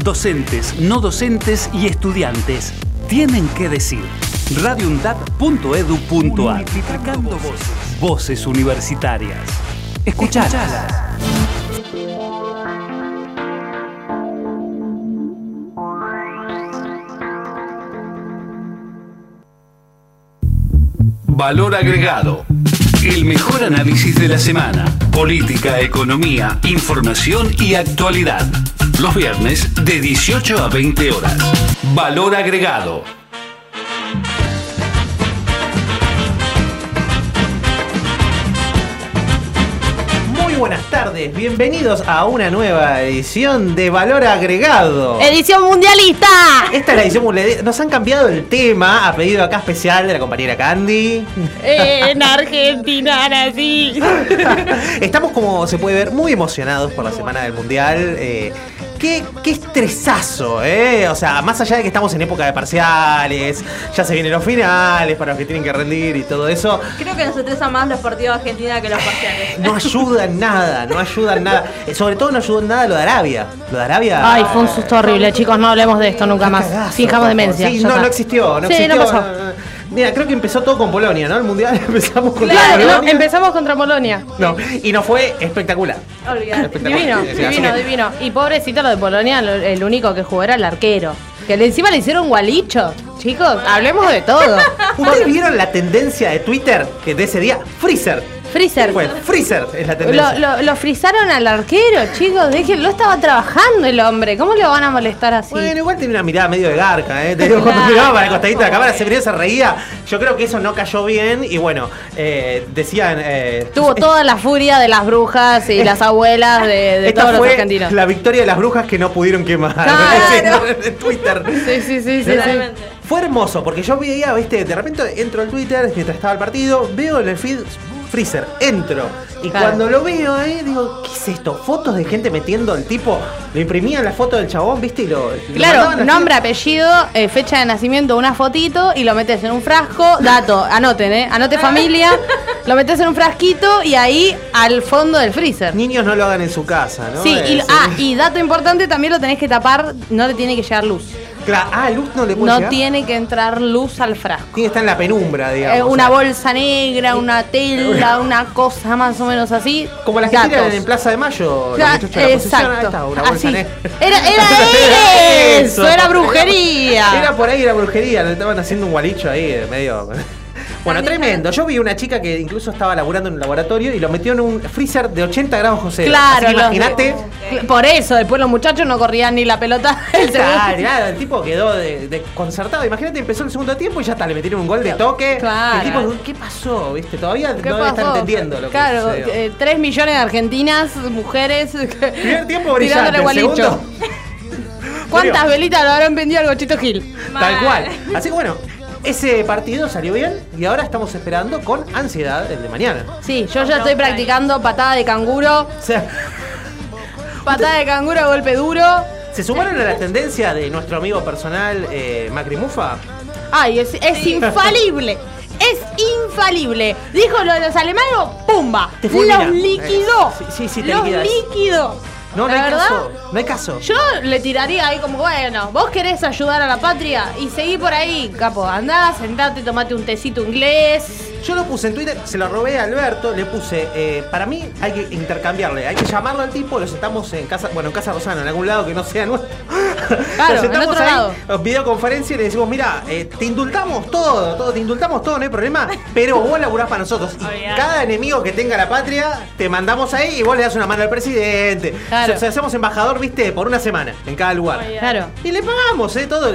Docentes, no docentes y estudiantes tienen que decir. radioundad.edu.ar Multiplicando voces. Voces universitarias. Escuchalas. Valor agregado. El mejor análisis de la semana. Política, economía, información y actualidad. Los viernes de 18 a 20 horas. Valor agregado. Muy buenas tardes, bienvenidos a una nueva edición de Valor Agregado. ¡Edición mundialista! Esta es la edición mundialista. Nos han cambiado el tema a pedido acá especial de la compañera Candy. En Argentina, nací. Estamos, como se puede ver, muy emocionados por la semana del mundial. Eh, Qué, qué, estresazo, ¿eh? O sea, más allá de que estamos en época de parciales, ya se vienen los finales para los que tienen que rendir y todo eso. Creo que nos estresa más los partidos de Argentina que los parciales. No ayudan nada, no ayudan nada. Eh, sobre todo no ayudó en nada lo de Arabia. Lo de Arabia. Ay, fue un susto horrible, chicos, no hablemos de esto nunca más. Cagazo, Fijamos demencia. Sí, no, no existió, no sí, existió. No pasó. Mira, creo que empezó todo con Polonia, ¿no? El mundial empezamos contra claro, Polonia. No, empezamos contra Polonia. No, y no fue espectacular. Olvidate. Divino, divino, divino. Y pobrecito lo de Polonia, el único que jugó era el arquero. Que encima le hicieron gualicho. Chicos, hablemos de todo. ¿Ustedes vieron la tendencia de Twitter que de ese día? Freezer. Freezer. Fue, Freezer es la tendencia. Lo, lo, lo, frizaron al arquero, chicos. Déjenlo, estaba trabajando el hombre. ¿Cómo le van a molestar así? Bueno, igual tiene una mirada medio de garca, ¿eh? Te digo, cuando miraba para el costadito de la cámara, se venía, se reía. Yo creo que eso no cayó bien. Y bueno, eh, decían. Eh, Tuvo toda la furia de las brujas y las abuelas de, de Esta todos fue los argentinos. La victoria de las brujas que no pudieron quemar. Claro. en Twitter. Sí, sí, sí, sí, sí. Fue hermoso, porque yo veía, viste, de repente entro al Twitter mientras estaba el partido, veo en el feed Freezer, entro. Y claro. cuando lo veo ahí, digo, ¿qué es esto? Fotos de gente metiendo al tipo. Lo imprimían la foto del chabón, ¿viste? Y lo. Claro, nombre, apellido, eh, fecha de nacimiento, una fotito y lo metes en un frasco. Dato, anoten, ¿eh? Anote familia. lo metes en un frasquito y ahí al fondo del freezer. Niños no lo hagan en su casa, ¿no? Sí, y, ah, y dato importante, también lo tenés que tapar, no le tiene que llegar luz. Claro, ah, luz no le puede No llegar? tiene que entrar luz al frasco. Tiene que estar en la penumbra, digamos. Eh, una bolsa negra, una tela, una cosa más o menos así. Como las que tiran en Plaza de Mayo. la. Ahí exacto. una Así. Era, era eso, era brujería. Era por ahí la brujería, le estaban haciendo un gualicho ahí, eh, medio. Bueno, tremendo. Yo vi una chica que incluso estaba laburando en un laboratorio y lo metió en un freezer de 80 grados José. Claro, imagínate. Por eso, después los muchachos no corrían ni la pelota. Claro, claro, el tipo quedó de- desconcertado. Imagínate, empezó el segundo tiempo y ya está, le metieron un gol de toque. Claro. El tipo, ¿qué pasó? ¿Viste? Todavía ¿Qué no pasó? está entendiendo lo que Claro, eh, 3 millones de argentinas, mujeres. Primer tiempo brillante, el segundo. ¿Cuántas velitas lo habrán vendido al Gochito Gil? Tal cual. Así que bueno, ese partido salió bien y ahora estamos esperando con ansiedad el de mañana. Sí, yo ya estoy practicando patada de canguro, O sea, patada de canguro, golpe duro. ¿se sumaron a la tendencia de nuestro amigo personal eh, Macri Mufa? Ay, es, es infalible. Es infalible. Dijo lo de los alemanes, ¡pumba! Te los liquidó. Sí, sí, sí, te los liquidó. No, no hay verdad, caso. No hay caso. Yo le tiraría ahí como, bueno, vos querés ayudar a la patria y seguí por ahí, capo. Andá, sentate, tomate un tecito inglés. Yo lo puse en Twitter, se lo robé a Alberto, le puse, eh, para mí hay que intercambiarle, hay que llamarlo al tipo, lo sentamos en casa, bueno, en casa Rosana, en algún lado que no sea nuestro. Claro, lo sentamos en otro ahí, lado. videoconferencia y le decimos, mira, eh, te indultamos todo, todo, te indultamos todo, no hay problema, pero vos laburás para nosotros. Y cada enemigo que tenga la patria, te mandamos ahí y vos le das una mano al presidente. Claro. O sea, hacemos embajador, viste, por una semana en cada lugar. Claro. Y le pagamos, ¿eh? Todo.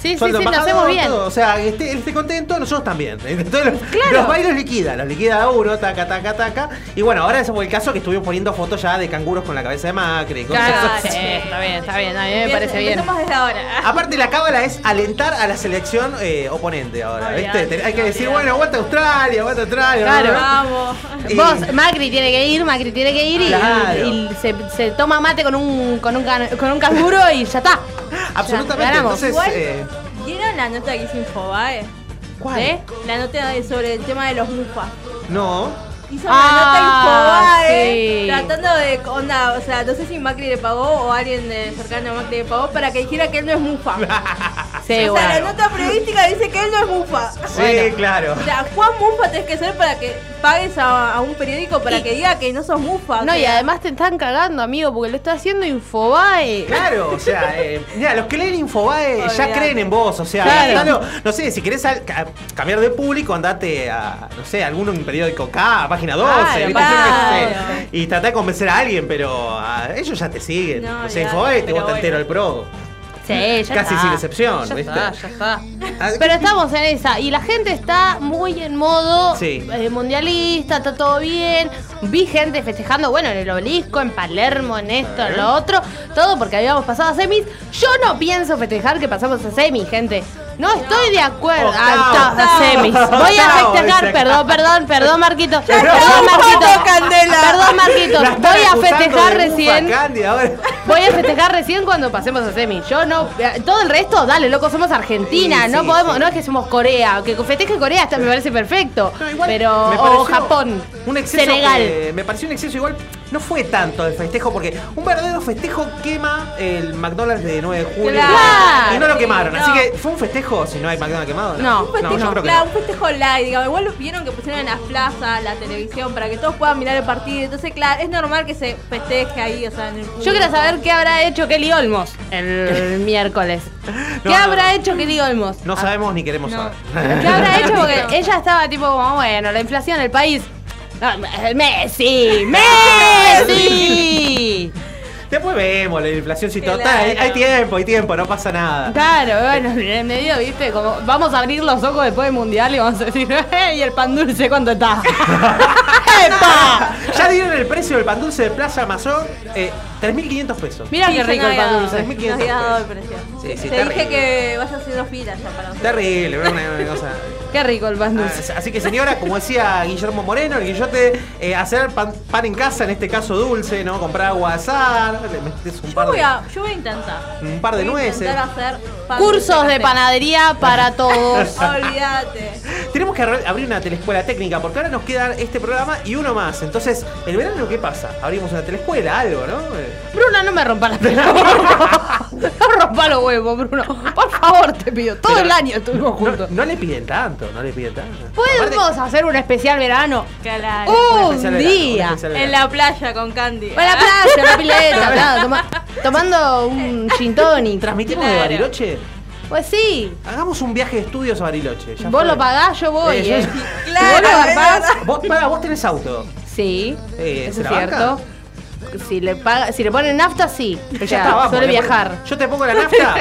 Sí, sí, sí, lo hacemos bien. todo. O sea, que esté, él esté contento, nosotros también. Entonces, los, Claro. los bailos liquida, los liquida a uno, taca, taca, taca. Y bueno, ahora ese fue el caso que estuvimos poniendo fotos ya de canguros con la cabeza de Macri. Claro, sí, está bien, está bien, a mí me parece bien. Empezamos desde ahora. Aparte, la cábala es alentar a la selección eh, oponente ahora, Hay que decir, bueno, aguanta Australia, aguanta Australia. Claro. Vamos. Y- Vos, Macri tiene que ir, Macri tiene que ir y, Claro. y se, se toma mate con un, con un, can- con un canguro y ya está. Absolutamente. Entonces, Igual, eh, ¿vieron la nota que hizo Infobae? ¿cuál? ¿Eh? La nota sobre el tema de los mufas. No. Hizo Ah, una nota Infobae sí. tratando de, onda, o sea, no sé si Macri le pagó o alguien de cercano a Macri le pagó para que dijera que él no es mufa. Sí, o sea, la nota periodística dice que él no es mufa. Sí, Bueno. claro. O sea, Juan Mufa tenés que ser para que pagues a, a un periódico para Y- que diga que no sos mufa. No, y además te están cagando, amigo, porque lo está haciendo Infobae. Claro, o sea, eh, mira, los que leen Infobae ya creen en vos, o sea, Claro. andalo- no sé, si querés al- cambiar de público, andate a, no sé, algún periódico acá, a página 12, Claro, ¿viste? Yo qué sé. claro. y tratá de convencer a alguien, pero a ellos ya te siguen. No, Infobae te entero el pro. Sí, ya Casi está. sin excepción, ya ¿viste? Está, ya está. Ah, Pero estamos en esa. Y la gente está muy en modo Sí. eh, mundialista, está todo bien. Vi gente festejando, bueno, en el obelisco, en Palermo, en esto, en lo otro. Todo porque habíamos pasado a semis. Yo no pienso festejar que pasamos a semis, gente. No estoy de acuerdo. Ah, octavo. semis. Voy a festejar, perdón, perdón, perdón, Marquito. Perdón, Marquito. Candela. Perdón, Marquito. Voy a festejar recién. Voy a festejar recién cuando pasemos a semi. Yo no. eh, Todo el resto, dale, loco, somos Argentina. No podemos, no es que somos Corea. Que festeje Corea hasta me parece perfecto. No, pero. O Japón. Un exceso Senegal. me pareció un exceso igual. No fue tanto el festejo porque un verdadero festejo quema el McDonald's de 9 de julio. Claro. Y no lo quemaron. Así no. Que fue un festejo si no hay McDonald's quemado. No, Un festejo, que claro, no. un festejo live, digamos. Igual vieron que pusieron en las plazas la televisión para que todos puedan mirar el partido. Entonces, claro, es normal que se festeje ahí, o sea, en el Yo quiero saber qué habrá hecho Kelly Olmos el miércoles. ¿Qué No, no. habrá hecho Kelly Olmos? No sabemos ni queremos No. saber. ¿Qué habrá hecho? Porque ella estaba tipo como, bueno, la inflación en el país. No, Messi, Messi. Después vemos la inflación si total. Hay, hay tiempo, hay tiempo, no pasa nada. Claro, bueno, en el medio, viste, como vamos a abrir los ojos después del mundial y vamos a decir, "Eh, ¿y el pan dulce cuánto está? ¡Epa! Ya dieron el precio del pan dulce de Plaza Amazon, eh, 3.500 pesos. Mira qué rico el pan dulce. 3.500 No había dado el pesos. precio. Sí, sí, Te dije que vaya haciendo filas ya para nosotros. Terrible, una, una cosa. Qué rico el pan dulce. Ah, Así que señora, como decía Guillermo Moreno, el guillote, eh, hacer pan, pan en casa, en este caso dulce, ¿no? Comprar agua azar, le metes un Yo par voy, de, a, yo voy a intentar. un par de Voy a nueces. intentar hacer Cursos de panadería para todos. Olvídate. Tenemos que abrir una telescuela técnica porque ahora nos queda este programa y uno más. Entonces, ¿el verano qué pasa? Abrimos una telescuela, algo, ¿no? Bruno, no me rompa la pelota. No rompa los huevos, Bruno. Por favor, te pido. Todo Pero el año estuvimos No, juntos. no le piden tanto, no le piden tanto. Podemos Aparte, hacer un especial verano. Claro. un Un especial verano, un día. especial En la playa con Candy. En la playa, en la pileta, claro, toma- tomando un gin tonic. ¿Transmitimos de Claro. Bariloche? Pues sí. Hagamos un viaje de estudios a Bariloche. ya Vos fue. lo pagás, yo voy, Eh, yo- eh. Claro, ¿Vos lo. Vos, vos tenés auto. Sí, Eh, eso ¿se es cierto. banca? Si le, paga, si le ponen nafta, sí. Ya O sea, está, vamos. suele le viajar. Yo te pongo la nafta.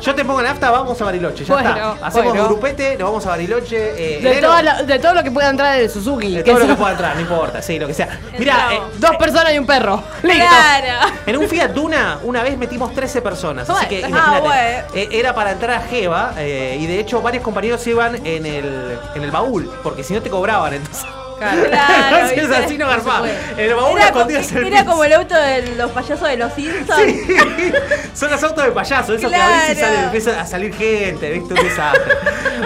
Yo te pongo la nafta, vamos a Bariloche. Ya Bueno, está. Hacemos bueno. grupete, nos vamos a Bariloche. eh, De, enero, todo lo, de todo lo que pueda entrar en el Suzuki. de que todo lo que son pueda entrar, no importa, sí, lo que sea. Mira, eh, Entramos. Dos personas y un perro. Listo. Claro. en un Fiat Duna una vez metimos 13 personas. Así que Ah, imagínate. eh, era para entrar a Jeva eh, y de hecho varios compañeros iban en el, en el baúl, porque si no te cobraban entonces. Claro. Claro, así no En el baúl Era, co- escondido el era como el auto de los payasos de los Simpsons. Sí, son los autos de payaso, esos que Claro. sale, empieza a salir gente, ¿viste?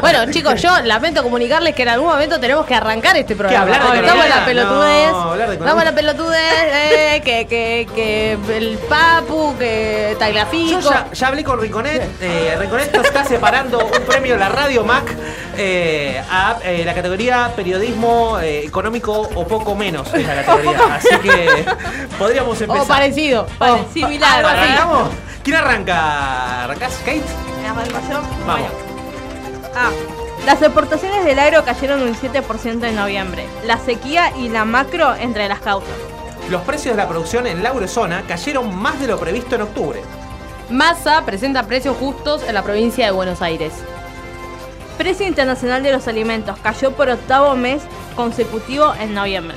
Bueno, chicos, yo lamento comunicarles que en algún momento tenemos que arrancar este programa. hablar de estamos en la pelotudez. No, de en la pelotudez, eh, que, que, que el Papu, que Yo Tagliafico. ya, ya hablé con Rinconet. Eh, Rinconet nos está separando un premio la Radio Mac eh, a eh, la categoría periodismo eh, económico o poco menos. Es la categoría. Así que podríamos empezar. O parecido. Vale, Oh. similar. ¿Arrancamos? ¿Quién arranca? ¿Arrancás, Kate? Vamos. Ah, las exportaciones del agro cayeron un 7% en noviembre. La sequía y la macro entre las causas. Los precios de la producción en la eurozona cayeron más de lo previsto en octubre. Massa presenta precios justos en la provincia de Buenos Aires. Precio internacional de los alimentos cayó por octavo mes consecutivo en noviembre.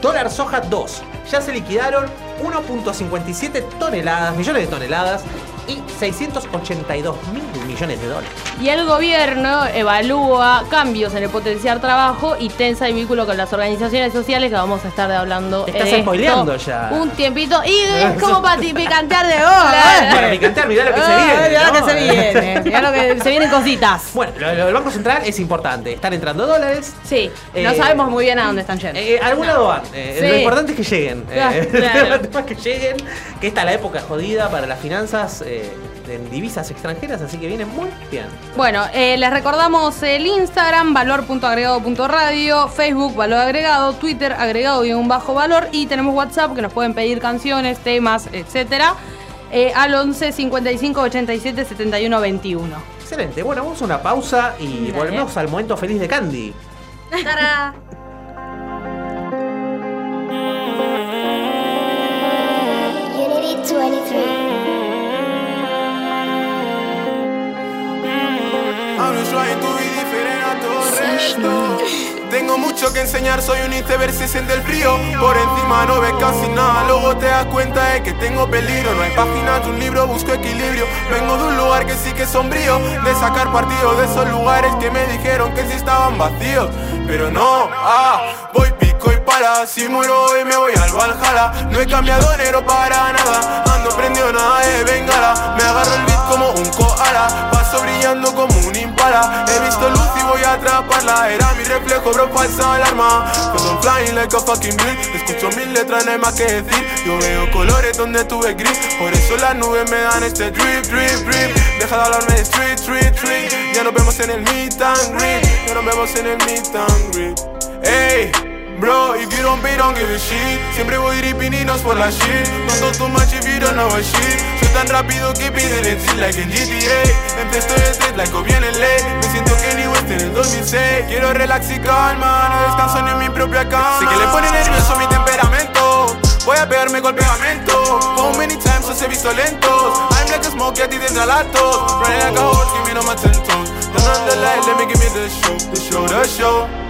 Dólar soja 2. Ya se liquidaron 1.57 toneladas, millones de toneladas y 682 mil millones de dólares. Y el gobierno evalúa cambios en el potenciar trabajo y tensa el vínculo con las organizaciones sociales que vamos a estar hablando. Te estás spoileando ya. Un tiempito. Y es como para ti picantear de Para picantear, mirá lo que se Ah, viene. mirá lo que se viene. Mirá lo que se vienen cositas. Bueno, lo, del Banco Central es importante. Están entrando dólares. Sí, no Eh, sabemos muy bien a dónde están yendo. Eh, a algún lado van. Eh. Lo importante es que lleguen. Eh, es que lleguen. Que esta es la época jodida para las finanzas eh, en divisas extranjeras, así que viene muy bien. Bueno, eh, les recordamos el Instagram, valor.agregado.radio, Facebook, valor agregado, Twitter, agregado y un bajo valor, y tenemos WhatsApp que nos pueden pedir canciones, temas, etcétera, eh, al 11 55 87 71 21. Excelente. Bueno, vamos a una pausa y Dale. volvemos al momento feliz de Candy. ¡Tará! A todo el resto. Tengo mucho que enseñar, soy un iceberg, se siente el frío. Por encima no ves casi nada, luego te das cuenta de que tengo peligro. No hay páginas de un libro, busco equilibrio. Vengo de un lugar que sí que es sombrío, de sacar partido de esos lugares que me dijeron que sí estaban vacíos. Pero no, ah, voy pico y pala. Si muero hoy me voy al Valhalla. No he cambiado enero para nada, ando prendido nada de bengala. Me agarro el beat como un koala, paso brillando como un He visto luz y voy a atraparla. Era mi reflejo, bro, falsa alarma. Cause I'm flying like a fucking bird. Escucho mil letras, no hay más que decir. Yo veo colores donde tuve gris. Por eso las nubes me dan este drip, drip, drip. Deja de hablarme de street, street, street. Ya nos vemos en el meet and greet. Ya nos vemos en el meet and greet. Bro, if you don't pay, don't give a shit. Siempre voy dripping por la shit. Talk too much if you don't know a shit. Soy tan rápido que piden el sit like en GTA Empiezo el street like o viene ley. Me siento Kenny West en el 2006 Quiero relax y calma, no descanso ni en mi propia cama. Sé que le pone nervioso mi temperamento. Voy a pegarme con pegamento. How many times os he visto lentos I'm like a smoke a ti te entra lactos Running like a horse, give me no más ten toes Turn on the light, let me give me the show. The show, the show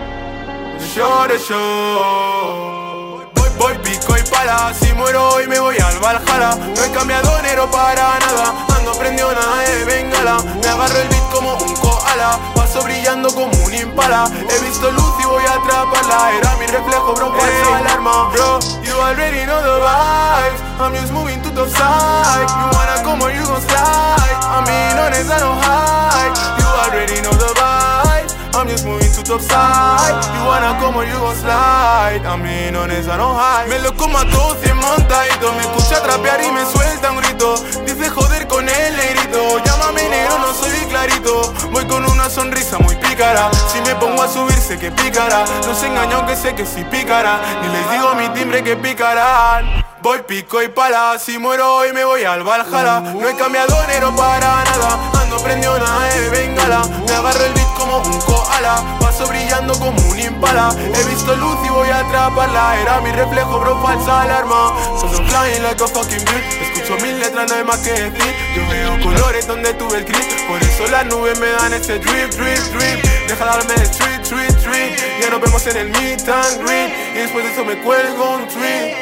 The show. Voy, voy pico y pala, si muero hoy me voy al Valhalla. No he cambiado enero para nada, ando prendido nada de bengala. Me agarro el beat como un koala, paso brillando como un impala. He visto luz y voy a atraparla, era mi reflejo, bro, por esa alarma. Bro, you already know the vibes, I'm just moving to the side. You wanna come or you gon' slide, I mean honest, I don't hide. You already know the vibes. I'm just moving You wanna come or you gon' slide. I mean, honest, I don't hide Me lo como a todos y montadito. Me escucha trapear y me suelta un grito. Dice joder con el negrito Llámame negro, no soy clarito. Voy con una sonrisa muy pícara. Si me pongo a subir sé que picará. No se engañó que sé que sí picará. Ni les digo mi timbre que picarán. Voy pico y pala, si muero hoy me voy al Valhalla. No he cambiado enero para nada. Ando prendido nada de bengala. Me agarro el beat como un koala Paso brillando como un impala. He visto luz y voy a atraparla. Era mi reflejo, bro, falsa alarma. So I'm flying like a fucking bird Escucho mil letras, no hay más que decir. Yo veo colores donde tuve el gris Por eso las nubes me dan ese drip, drip, drip. Deja de darme de street, street, street. Ya nos vemos en el meet and greet. Y después de eso me cuelgo un tweet.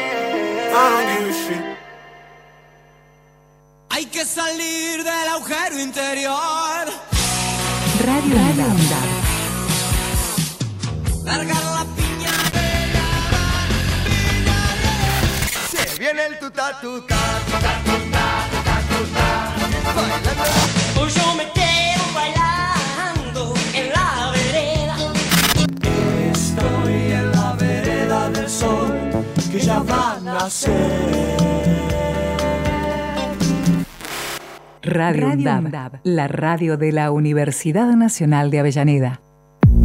I don't give a shit. Hay que salir del agujero interior, Radio UNDAB. Largar la piña. Se viene el tuta tuta, tuta tuta, tuta. Hoy yo me bailando en la vereda. Estoy en la vereda del sol que ya a nacer. Radio UNDAB, la radio de la Universidad Nacional de Avellaneda.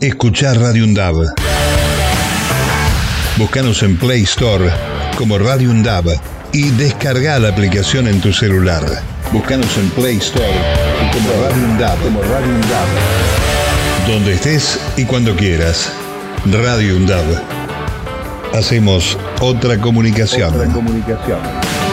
escuchar Radio Undab. Búscanos en Play Store como Radio Undab y descarga la aplicación en tu celular. Búscanos en Play Store como Radio UNDAB, como Radio UNDAB. Donde estés y cuando quieras. Radio UNDAB. Hacemos otra comunicación. Otra comunicación.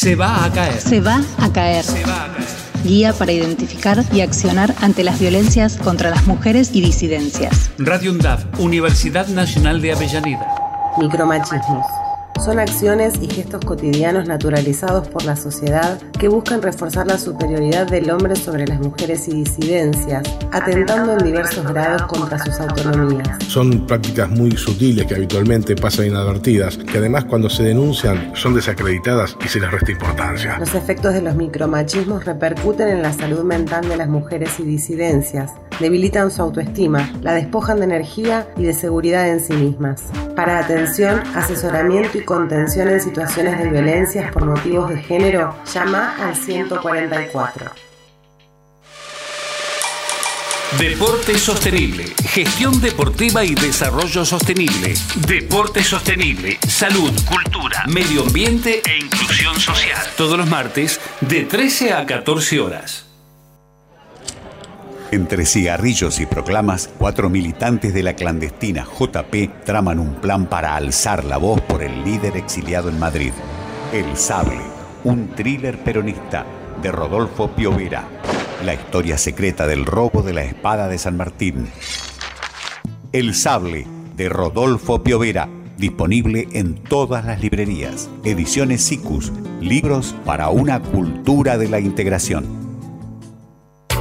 Se va a caer. Se va a caer. Se va a caer. Guía para identificar y accionar ante las violencias contra las mujeres y disidencias. Radio UNDAV, Universidad Nacional de Avellaneda. Micromachismos. Son acciones y gestos cotidianos naturalizados por la sociedad que buscan reforzar la superioridad del hombre sobre las mujeres y disidencias, atentando en diversos grados contra sus autonomías. Son prácticas muy sutiles que habitualmente pasan inadvertidas, que además cuando se denuncian son desacreditadas y se les resta importancia. Los efectos de los micromachismos repercuten en la salud mental de las mujeres y disidencias, debilitan su autoestima, la despojan de energía y de seguridad en sí mismas. Para atención, asesoramiento y contención en situaciones de violencias por motivos de género, llama al 144. Deporte sostenible, gestión deportiva y desarrollo sostenible. Deporte sostenible, salud, cultura, medio ambiente e inclusión social. Todos los martes de 13 a 14 horas. Entre cigarrillos y proclamas, cuatro militantes de la clandestina JP traman un plan para alzar la voz por el líder exiliado en Madrid. El Sable, un thriller peronista de Rodolfo Piovera. La historia secreta del robo de la espada de San Martín. El Sable, de Rodolfo Piovera. Disponible en todas las librerías. Ediciones SICUS. Libros para una cultura de la integración.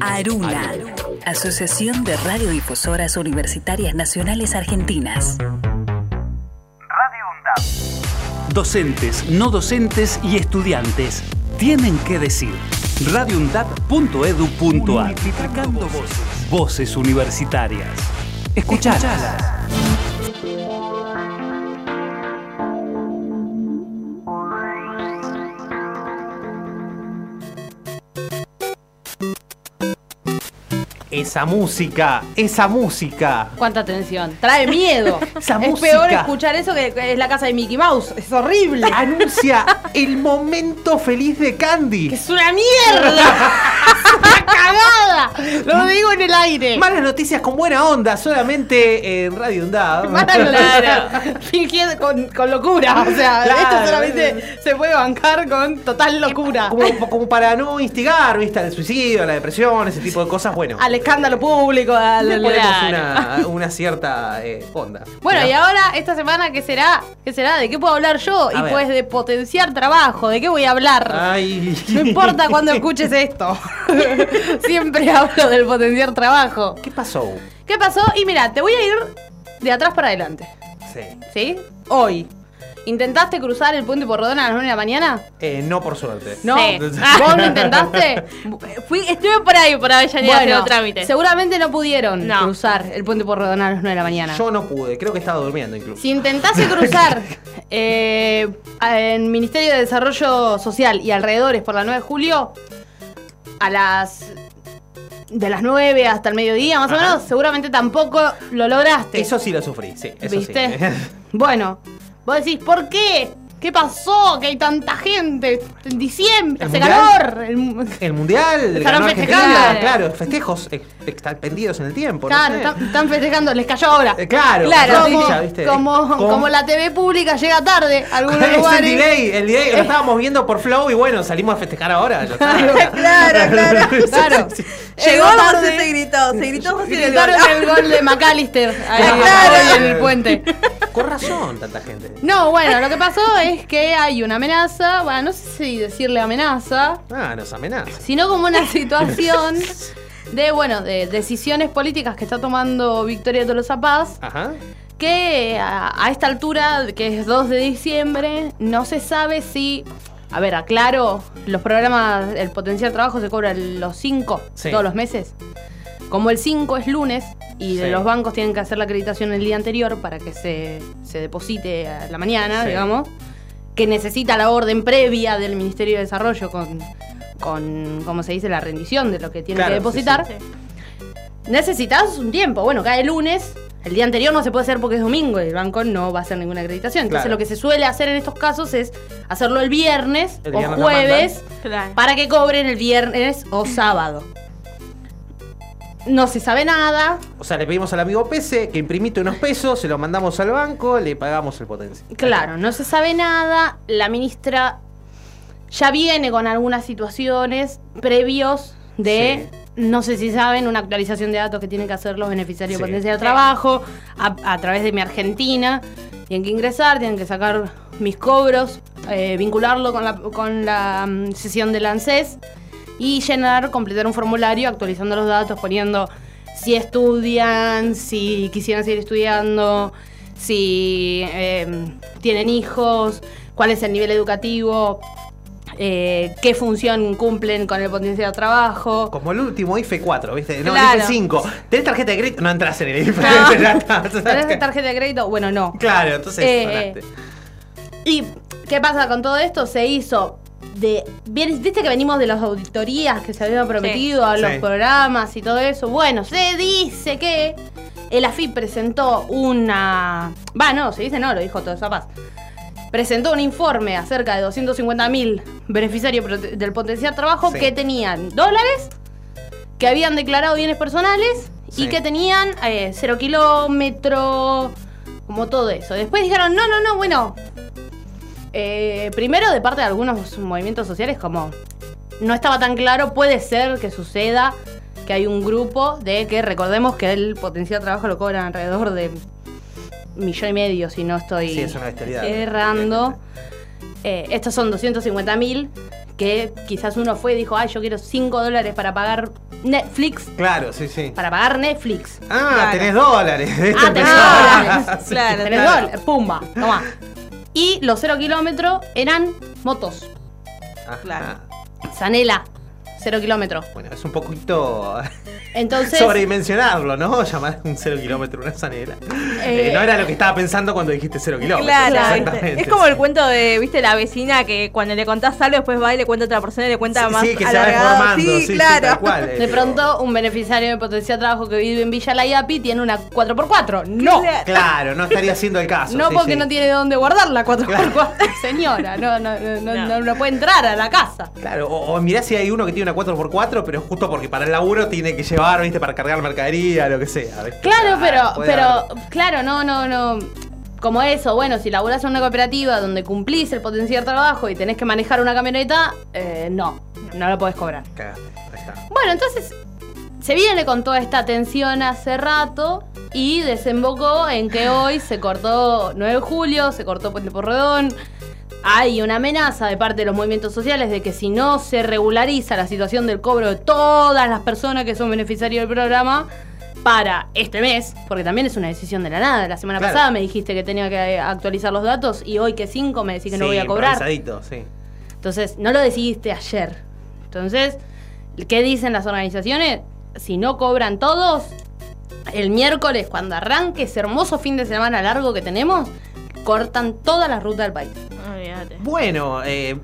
Aruna, Asociación de Radiodifusoras Universitarias Nacionales Argentinas. Docentes, no docentes y estudiantes tienen que decir. radioundad.edu.ar Unificando voces. Voces universitarias. Escuchalas. Esa música, esa música. Cuánta tensión. Trae miedo. Esa es música. peor escuchar eso que es la casa de Mickey Mouse. Es horrible. Anuncia el momento feliz de Candy. Que es una mierda. es una cagada. Lo digo en el aire. Malas noticias con buena onda, solamente en Radio Undad. Malas noticias. Fingiendo con, con locura. O sea, Claro. esto solamente se puede bancar con total locura. Como, como para no instigar, ¿viste? Al suicidio, la depresión, ese tipo de cosas. Bueno, escándalo público, al. le ponemos Claro. una, una cierta eh, onda. Bueno, y ahora esta semana, ¿qué será? ¿Qué será? ¿De qué puedo hablar yo? A y ver. pues de potenciar trabajo. ¿De qué voy a hablar? Ay. No importa cuando escuches esto. Siempre hablo del potenciar trabajo. ¿Qué pasó? ¿Qué pasó? Y mira, te voy a ir de atrás para adelante. Sí. ¿Sí? Hoy. ¿Intentaste cruzar el puente Porredón a las 9 de la mañana? Eh, no, por suerte. No. Sí. ¿Vos lo intentaste? Fui, estuve por ahí, por Avellaneda haciendo trámites. seguramente no pudieron No. cruzar el puente Porredón a las 9 de la mañana. Yo no pude, creo que estaba durmiendo incluso. Si intentase cruzar eh, en Ministerio de Desarrollo Social y alrededores por la 9 de julio, a las. de las 9 hasta el mediodía, más o menos, seguramente tampoco lo lograste. Eso sí lo sufrí, sí, eso ¿Viste? sí. Bueno, vos decís, ¿por qué? ¿Qué pasó? Que hay tanta gente en diciembre, ¿El hace calor. El- El mundial, ganó Argentina, festejando. claro, festejos ex- extendidos en el tiempo. no Claro, sé. están, están festejando, les cayó ahora. Eh, claro, claro como, ¿viste? como, Como- como la TV pública llega tarde a algunos Es el delay, el delay, lo estábamos viendo por Flow y bueno, salimos a festejar ahora. Claro, claro. Claro. Llegó tarde. se gritó, se gritó José Gritaron gol. el gol de McAllister ahí, Claro. ahí en el puente. Con razón, tanta gente. No, bueno, lo que pasó es que hay una amenaza, bueno, no sé si decirle amenaza, Ah, nos amenaza. sino como una situación de, bueno, de decisiones políticas que está tomando Victoria Tolosa Paz, Ajá. que a, a esta altura, que es 2 de diciembre, no se sabe si. A ver, aclaro, los programas, el potencial trabajo se cobra los 5 Sí. todos los meses. Como el 5 es lunes y Sí. los bancos tienen que hacer la acreditación el día anterior para que se, se deposite a la mañana, Sí. digamos, que necesita la orden previa del Ministerio de Desarrollo con, con ¿cómo se dice?, la rendición de lo que tiene Claro, que depositar. Necesitas un tiempo. Bueno, cae lunes, el día anterior no se puede hacer porque es domingo y el banco no va a hacer ninguna acreditación. Entonces Claro. lo que se suele hacer en estos casos es hacerlo el viernes El o viernes jueves Claro. para que cobren el viernes o sábado. No se sabe nada. O sea, le pedimos al amigo Pese que imprimite unos pesos, se los mandamos al banco, le pagamos el potencial. Claro, no se sabe nada. La ministra ya viene con algunas situaciones previos de, no sé si saben, una actualización de datos que tienen que hacer los beneficiarios Sí. de potencial de trabajo a, a través de mi Argentina. Tienen que ingresar, tienen que sacar mis cobros, eh, vincularlo con la, con la mm, sesión del ANSES y llenar, completar un formulario actualizando los datos, poniendo si estudian, si quisieran seguir estudiando, si eh, tienen hijos, cuál es el nivel educativo, eh, qué función cumplen con el potencial de trabajo. Como el último IFE 4, ¿viste? No, Claro. el IFE 5. ¿Tenés tarjeta de crédito? No entras en el IFE. No. ¿Tenés tarjeta de crédito? Bueno, no. Claro, entonces Eh. ¿Y qué pasa con todo esto? Se hizo de. Viste que venimos de las auditorías que se habían prometido a los Sí. programas y todo eso. Bueno, se dice que el AFIP presentó una. Va, no, se dice no, lo dijo todo Zapaz. Presentó un informe acerca de 250.000 beneficiarios del potencial trabajo Sí. que tenían dólares, que habían declarado bienes personales Sí. y que tenían eh, cero kilómetro, como todo eso. Después dijeron, no, no, no, bueno. eh, primero de parte de algunos movimientos sociales como no estaba tan claro, puede ser que suceda que hay un grupo de que recordemos que el potencial trabajo lo cobran alrededor de millón y medio, si no estoy Sí, es una bestialidad. errando. Eh, estos son 250 mil que quizás uno fue y dijo, ay, yo quiero 5 dólares para pagar Netflix, Claro, sí, sí. para pagar Netflix. Ah, Claro. tenés dólares. Ah, tenés dólares. Claro, tenés dólares. Pumba, toma. Y los 0 kilómetros eran motos. Ajá. Sanela, 0 kilómetros. Bueno, es un poquito Entonces, sobredimensionarlo, ¿no? Llamar un cero kilómetro una zanela. Eh, Eh, no era lo que estaba pensando cuando dijiste cero kilómetros. Claro, es como el cuento de, viste, la vecina que cuando le contás algo después va y le cuenta a otra persona y le cuenta Sí, más sí, que se va deformando, Sí, sí, claro. tal cual. eh, de pero- pronto un beneficiario de potencial trabajo que vive en Villa Layapi tiene una 4x4. No. Claro, no estaría haciendo el caso. No sí, porque sí. no tiene dónde guardar la 4x4, señora. No, no, no, no, no- no puede entrar a la casa. Claro, o, o mirá si hay uno que tiene una 4x4, pero justo porque para el laburo tiene que llevar, viste, para cargar mercadería, lo que sea. ¿viste? Claro, Ah, pero, puede pero, haber. claro, no, no, no. Como eso, bueno, si laburás en una cooperativa donde cumplís el potencial trabajo y tenés que manejar una camioneta, eh, no, no lo podés cobrar. Cagaste, ahí está. Bueno, entonces se viene con toda esta tensión hace rato y desembocó en que hoy se cortó 9 de julio, se cortó Puente Porredón. Hay una amenaza de parte de los movimientos sociales de que si no se regulariza la situación del cobro de todas las personas que son beneficiarios del programa para este mes, porque también es una decisión de la nada. La semana Claro. pasada me dijiste que tenía que actualizar los datos y hoy que 5 me decís que no voy a cobrar. sí. Entonces, no lo decidiste ayer. Entonces, ¿qué dicen las organizaciones? Si no cobran todos, el miércoles, cuando arranque ese hermoso fin de semana largo que tenemos, cortan toda la ruta del país. Olvídate. Bueno, eh,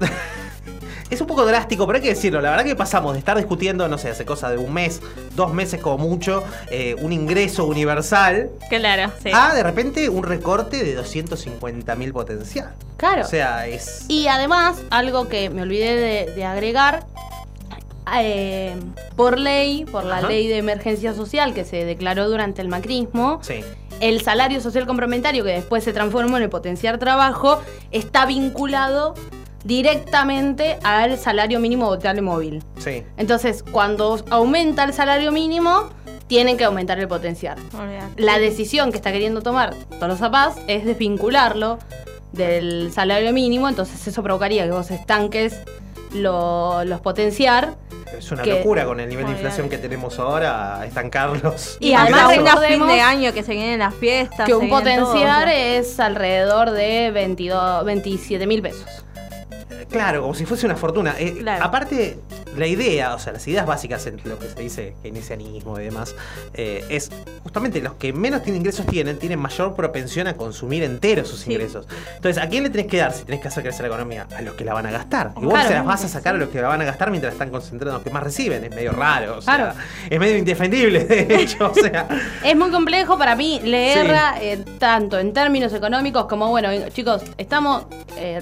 es un poco drástico, pero hay que decirlo. La verdad que pasamos de estar discutiendo, no sé, hace cosa de un mes, dos meses como mucho, eh, un ingreso universal, Claro, sí. a de repente un recorte de 250 mil potencial. Claro. O sea, es. Y además, algo que me olvidé de, de agregar, eh, por ley, por la Ajá. ley de emergencia social que se declaró durante el macrismo, Sí. El salario social complementario que después se transformó en el potenciar trabajo está vinculado directamente al salario mínimo votable móvil. Sí. Entonces, cuando aumenta el salario mínimo, tienen que aumentar el potenciar. La decisión que está queriendo tomar Tolosa Paz es desvincularlo del salario mínimo, entonces eso provocaría que vos estanques lo- los potenciar Es una Que- locura con el nivel de inflación que tenemos ahora, estancarlos. Y Y además reina fin de año que se vienen las fiestas. que un todo, potenciar o sea. es alrededor de 22, 27 mil pesos. Claro, como si fuese una fortuna. Eh, Claro. Aparte, la idea, o sea, las ideas básicas en lo que se dice keynesianismo y demás, eh, es justamente los que menos tienen ingresos tienen, tienen mayor propensión a consumir enteros sus ingresos. Entonces, ¿a quién le tenés que dar si tenés que hacer crecer la economía? A los que la van a gastar. Vos Claro. se las vas a sacar a los que la van a gastar mientras están concentrados en los que más reciben. Es medio raro, o sea, Claro. es medio indefendible, de hecho. O sea, Es muy complejo para mí Sí. leerla eh, tanto en términos económicos como, bueno, chicos, estamos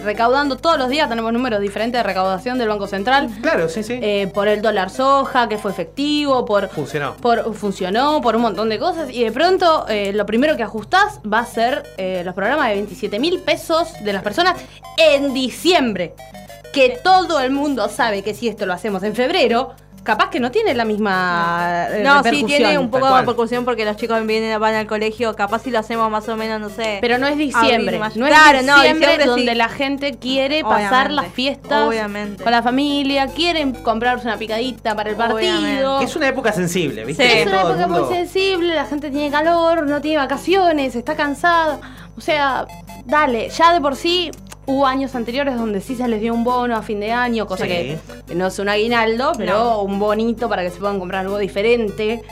recaudando todos los días, tenemos números diferentes de recaudación del Banco Central. Claro, sí, sí. Eh, por el dólar soja, que fue efectivo, por, funcionó. por funcionó, por un montón de cosas. Y de pronto, eh, lo primero que ajustás va a ser eh, los programas de 27 mil pesos de las personas en diciembre. Que todo el mundo sabe que si esto lo hacemos en febrero, capaz que no tiene la misma. eh, No, sí tiene un poco de repercusión porque los chicos vienen, van al colegio, capaz si lo hacemos más o menos, no sé. Pero no es diciembre. abril. No es claro, no, diciembre, donde sí. la gente quiere pasar las fiestas obviamente. con la familia, quieren comprarse una picadita para el partido. Obviamente. es una época sensible, ¿viste? Es Que una todo época mundo- muy sensible, la gente tiene calor, no tiene vacaciones, está cansada. O sea, dale, ya de por sí hubo años anteriores donde sí se les dio un bono a fin de año, cosa Sí. que, no es un aguinaldo, pero No. un bonito para que se puedan comprar algo diferente,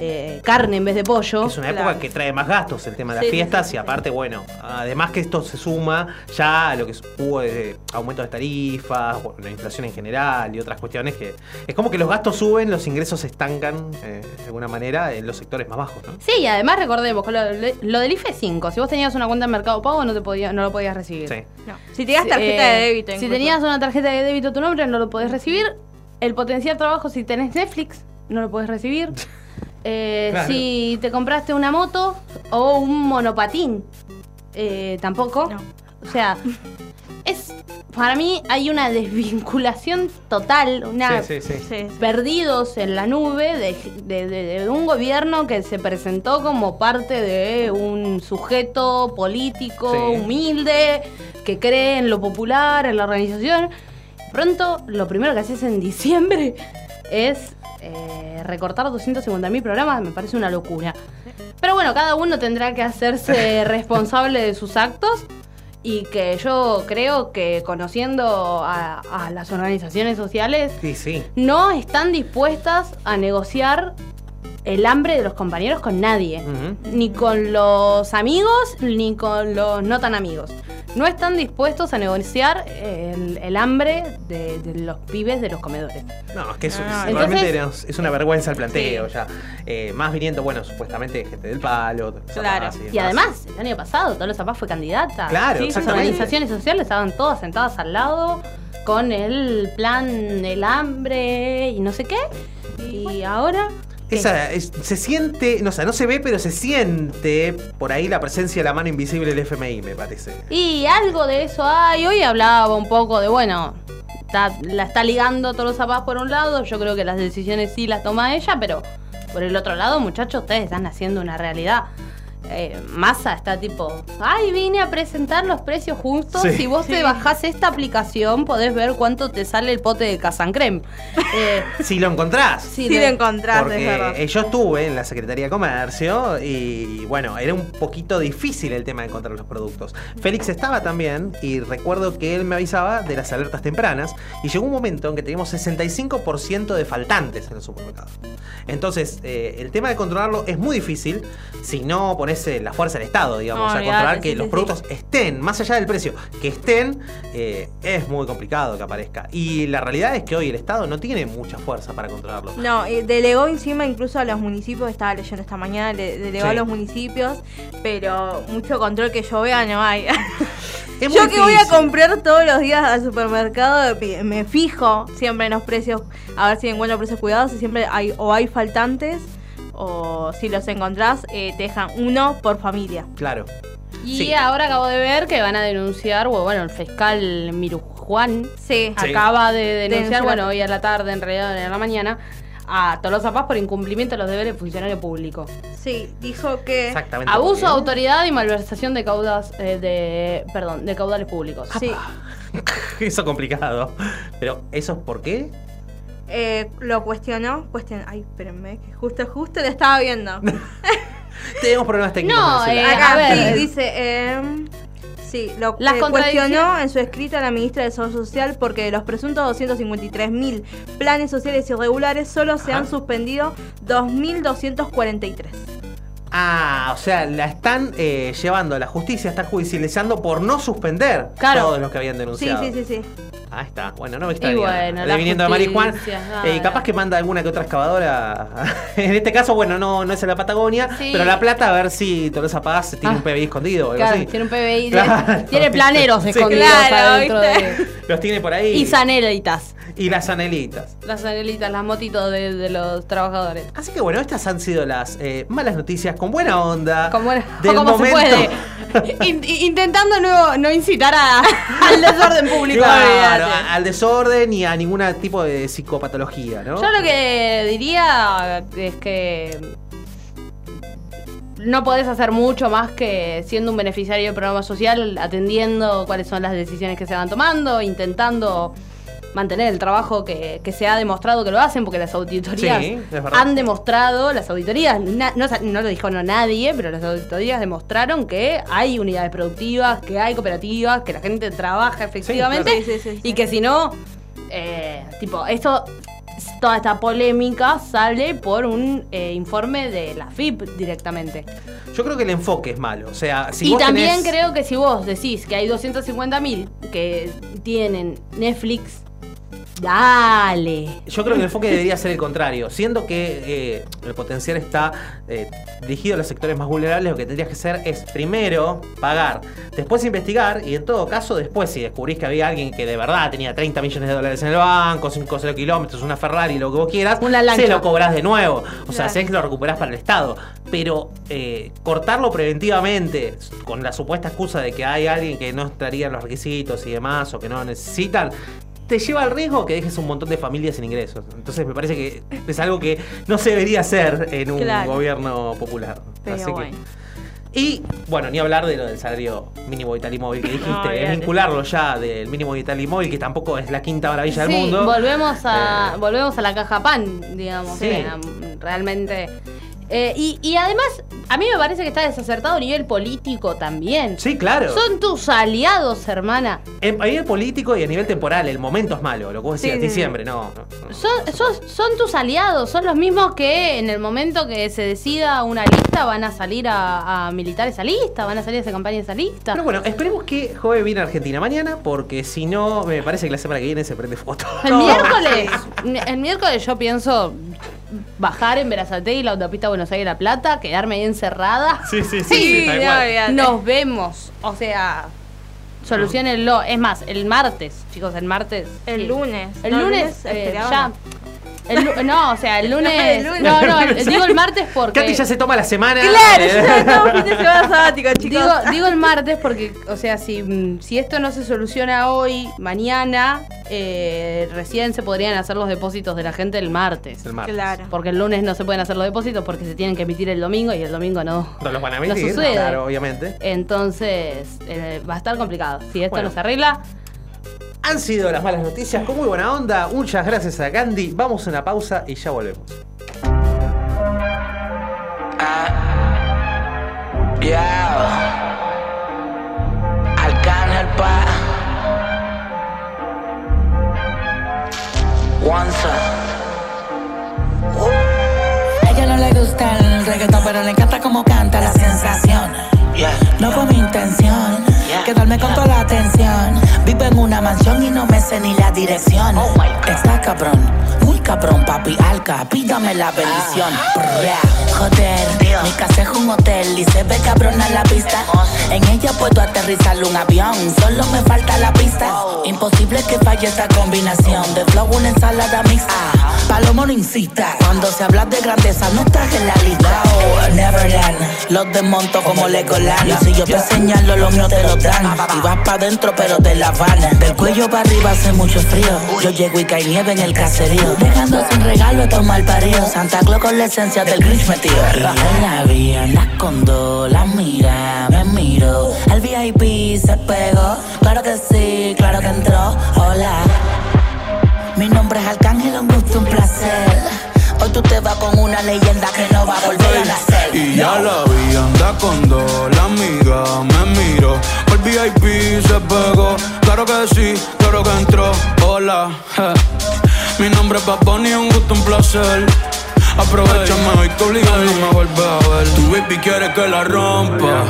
eh, carne en vez de pollo. Es una época que trae más gastos el tema de las Sí, fiestas sí, y aparte, bueno, además que esto se suma ya a lo que hubo de aumento de tarifas, bueno, la inflación en general y otras cuestiones que es como que los gastos suben, los ingresos se estancan eh, de alguna manera en los sectores más bajos, ¿no? Sí, y además recordemos, lo, lo del IFE 5, si vos tenías una cuenta en Mercado Pago no, te podía, no lo podías recibir. Sí. No. Si tenías Si- tarjeta eh, de débito, Si incluso. tenías una tarjeta de débito a tu nombre, no lo podés recibir. El potenciar trabajo, si tenés Netflix, no lo podés recibir. Eh, Claro. Si te compraste una moto o un monopatín, eh, tampoco. O sea, es para mí hay una desvinculación total, una Sí, sí, sí. perdidos en la nube de, de- de- de un gobierno que se presentó como parte de un sujeto político Sí. humilde que cree en lo popular, en la organización. Pronto, lo primero que haces en diciembre es eh, recortar 250 mil programas, me parece una locura. Pero bueno, cada uno tendrá que hacerse responsable de sus actos y que yo creo que conociendo a, a las organizaciones sociales Sí, sí. no están dispuestas a negociar el hambre de los compañeros con nadie. Ni con los amigos, ni con los no tan amigos. No están dispuestos a negociar el, el hambre de, de los pibes de los comedores. No, es que es, Ah, realmente entonces- es, una vergüenza el planteo ya. Eh, más viniendo, bueno, supuestamente gente del palo. Claro. Zapaz Y además, el año pasado, Tolo Zapaz fue candidata. Claro, Las exactamente. organizaciones sociales estaban todas sentadas al lado con el plan del hambre y no sé qué. Y ahora. Esa, es- se siente, no, o sea, no se ve, pero se siente por ahí la presencia de la mano invisible del FMI, me parece. Y algo de eso hay. Hoy hablaba un poco de, bueno, está- la está ligando todos los zapatos por un lado. Yo creo que las decisiones sí las toma ella, pero por el otro lado, muchachos, ustedes están haciendo una realidad. Eh, Massa está tipo, ay, vine a presentar los precios justos. Sí. Si vos te bajás esta aplicación, podés ver cuánto te sale el pote de Casancrem. Eh, Si lo encontrás. Sí lo encontrás, Porque es verdad. eh, yo estuve en la Secretaría de Comercio y bueno, era un poquito difícil el tema de encontrar los productos. Félix estaba también y recuerdo que él me avisaba de las alertas tempranas y llegó un momento en que teníamos 65% de faltantes en los supermercados. Entonces, eh, el tema de controlarlo es muy difícil si no pones la fuerza del Estado, digamos, No, a controlar que sí, los sí, productos estén, más allá del precio, que estén, eh, es muy complicado que aparezca. Y la realidad es que hoy el Estado no tiene mucha fuerza para controlarlo. No, eh, delegó encima incluso a los municipios, estaba leyendo esta mañana, le- delegó a los municipios, pero mucho control que yo vea no hay. Es yo que voy a comprar todos los días al supermercado, me fijo siempre en los precios, a ver si encuentro precios cuidados, y siempre hay o hay faltantes, o si los encontrás, eh, te dejan uno por familia. Claro. Y Sí. ahora acabo de ver que van a denunciar, o bueno, el fiscal Mirujuan Sí. acaba de denunciar, Denunciar. bueno, hoy a la tarde, en realidad en la mañana, a Tolosa Paz por incumplimiento de los deberes de funcionario público. Sí, dijo que... Exactamente. Abuso de autoridad y malversación de caudas eh, de perdón, de caudales públicos. Sí. Eso es complicado. Pero, ¿eso es por qué? Eh, lo cuestionó. Cuestion... Ay, espérenme, que justo, justo lo estaba viendo. Tenemos problemas técnicos. No, eh. Acá a ver, sí, eh, dice. em, sí, lo Las eh, contradicciones- cuestionó en su escrito a la ministra de Desarrollo Social porque de los presuntos 253 mil planes sociales irregulares solo se han suspendido 2.243. Ah, o sea, la están eh, llevando a la justicia, están judicializando por no suspender Claro. todos los que habían Sí, denunciado. sí, sí, sí. Ahí está. Bueno, no me extraña. bueno, la viniendo de marihuana. justicia, Eh, capaz que manda alguna que otra excavadora. en este caso, bueno, no, no es en la Patagonia, Sí. pero La Plata, a ver si Tolosa Paz tiene Ah. un PBI escondido algo Claro, así. tiene un PBI, Claro. tiene, planeros Sí. escondidos Claro, adentro ¿viste? de. Los tiene por ahí. Y zanelitas. Y las anelitas. Las zanelitas, las motitos de, de los trabajadores. Así que bueno, estas han sido las eh, malas noticias con buena onda. Como, era- del como se momento. puede. In- intentando no, no incitar a- al desorden público. Claro, al desorden y a ningún tipo de psicopatología, ¿no? Yo lo que diría es que no podés hacer mucho más que siendo un beneficiario del programa social, atendiendo cuáles son las decisiones que se van tomando, intentando mantener el trabajo que, que se ha demostrado que lo hacen, porque las auditorías Sí, han demostrado, las auditorías, na- no, no lo dijo no nadie, pero las auditorías demostraron que hay unidades productivas, que hay cooperativas, que la gente trabaja efectivamente Sí, sí, sí, sí. y que si no, eh, tipo, esto, toda esta polémica sale por un eh, informe de la FIP directamente. Yo creo que el enfoque es malo. O sea, si y vos también tenés- creo que si vos decís que hay 250.000 que tienen Netflix, dale. Yo creo que el enfoque debería ser el contrario. Siendo que eh, el potencial está eh, dirigido a los sectores más vulnerables, lo que tendrías que hacer es primero pagar, después investigar y en todo caso después si descubrís que había alguien que de verdad tenía 30 millones de dólares en el banco, 5 0 kilómetros, una Ferrari, lo que vos quieras, se lo cobrás de nuevo. O sea, Claro. se que lo recuperás para el Estado. Pero eh, cortarlo preventivamente con la supuesta excusa de que hay alguien que no estaría en los requisitos y demás o que no necesitan, te lleva al riesgo que dejes un montón de familias sin ingresos. Entonces me parece que es algo que no se debería hacer en un Claro. gobierno popular. Pero Así que- y bueno, ni hablar de lo del salario mínimo vital y móvil que dijiste, No, vincularlo ya del mínimo vital y móvil, que tampoco es la quinta maravilla Sí, del mundo. volvemos a, Eh, volvemos a la caja pan, digamos. Sí. que, um, realmente. Eh, y, y además, a mí me parece que está desacertado a nivel político también. Sí, claro. Son tus aliados, hermana. En- a nivel político y a nivel temporal, el momento es malo, lo que vos decías, Sí, sí, sí. diciembre, no. no, no. Son, son, son tus aliados, son los mismos que en el momento que se decida una lista van a salir a, a militar esa lista, van a salir a esa campaña esa lista. Pero bueno, esperemos que Jove viene a Argentina mañana, porque si no, me parece que la semana que viene se prende foto. El miércoles, el miércoles yo pienso bajar en Verazategui la autopista Buenos Aires La Plata, quedarme ahí encerrada. Sí, sí, sí, Sí, sí, no. Nos vemos. O sea, solucionenlo. Es más, el martes, chicos, el martes. El sí. lunes. El No, el lunes, lunes es eh, ya. ¿No? El no, o sea, el lunes. El lunes. No, no, el- digo el martes porque. Katy ya se toma la semana. Claro, eh, ya todo fin de semana sabático, chicos. Digo, digo el martes porque, o sea, si, mm, si esto no se soluciona hoy, mañana, eh, recién se podrían hacer los depósitos de la gente el martes. El martes. Claro. Porque el lunes no se pueden hacer los depósitos porque se tienen que emitir el domingo y el domingo no. No los van a No emitir, sucede. claro, obviamente. Entonces, eh, va a estar complicado. Si esto Bueno. no se arregla, Han sido las malas noticias con muy buena onda. Muchas gracias a Candy. Vamos a una pausa y ya volvemos. Arcángel pa Once A ella no le gusta el reggaetón Pero le encanta como canta la sensación No fue mi intención Quedarme con toda la atención. Vivo en una mansión y no me sé ni la dirección. Está cabrón, cabrón papi Alca, pídame la bendición. Brrra, Joder, mi casa es un hotel Y se ve cabrona la pista En ella puedo aterrizar un avión Solo me falta la pista. Imposible que falle esta combinación De flow, una ensalada mixta. Palomo no incita. Cuando se habla de grandeza no estás en la lista. Neverland, los desmonto como Legoland Y si yo te señalo los míos te lo dan. Y vas pa' dentro pero te la van. Del cuello para arriba hace mucho frío. Yo llego y cae nieve en el caserío Dejando sin regalo tomar parido. Santa Claus con la esencia del Grinch metido la vi, anda con dos, la mira, me miro El VIP se pegó, claro que sí, claro que entró. Hola. Mi nombre es Arcángel, un gusto, un con una leyenda que no va a volver a nacer. Y ya la vi, anda con dos, la amiga me miró. Por VIP se pegó, claro que sí, claro que entró. Hola. Mi nombre es Bad Bunny, un gusto, un placer. Aprovechame hoy que obligado no me vuelve a ver. Tu baby quiere que la rompa.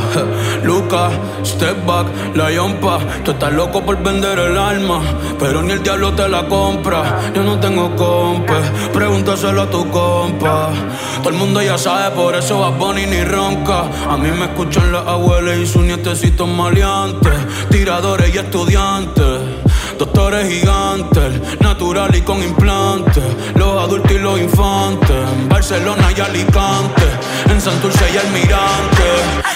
Luca, step back, la yompa. Tú estás loco por vender el alma, pero ni el diablo te la compra. Yo no tengo compa, pregúntaselo a tu compa. Todo el mundo ya sabe, por eso va ni ronca. A mí me escuchan las abuelas y sus nietecitos maleantes, tiradores y estudiantes. Doctores gigantes, natural y con implantes. Los adultos y los infantes. En Barcelona y Alicante. En Santurce y Almirante.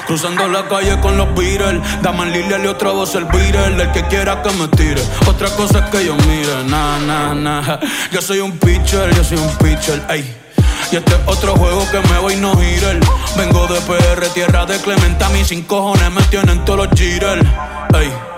Cruzando la calle con los Beatles. Daman Lilial y otra voz el Beatle. El que quiera que me tire. Otra cosa es que yo mire. Nah, nah, nah. Yo soy un pitcher, yo soy un pitcher. Ey. Y este es otro juego que me voy no girar. Vengo de PR, tierra de Clemente. A mí sin cojones me tienen todos los jitters. Ey.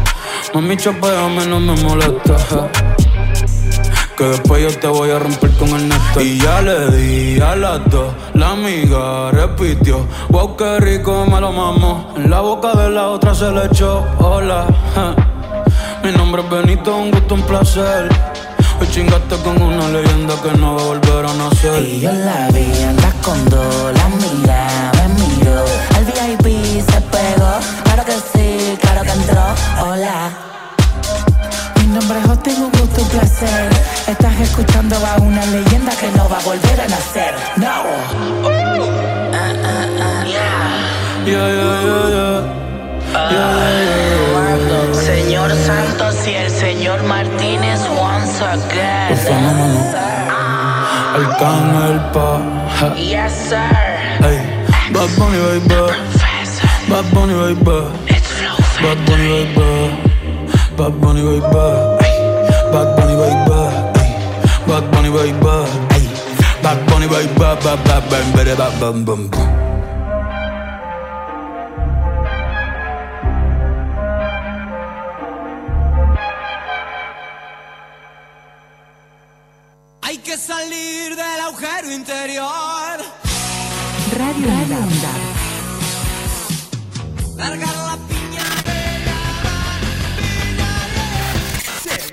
mami, chapeame, no me molesta. Que después yo te voy a romper con el neto. Y ya le di a las dos. La amiga repitió. Wow, qué rico me lo mamo. En la boca de la otra se le echó. Hola, mi nombre es Benito, un gusto, un placer. Hoy chingaste con una leyenda que no va a volver a nacer. Y yo la vi, andas con dos, la amiga me miró. Al VIP se pegó, Hola. Mi nombre es Justin, un gusto, un placer. Estás escuchando a una leyenda que no va a volver a nacer. No. Ah, ah, ah. Yeah, yeah, yeah, yeah. Señor Santos y el señor Martínez once again. Arcángel pa. ja. Yes, sir. Ey, Bad Bunny, baby. Bad Bunny, baby. Bad Bunny, baby. Bad Bunny, baby. Bad Bunny, baby. Bad Bunny, baby. Bad Bunny, baby. Bad, bad, bad, bad, bad, bad, bad, bad. Hay que salir del agujero interior. Radio. Largar la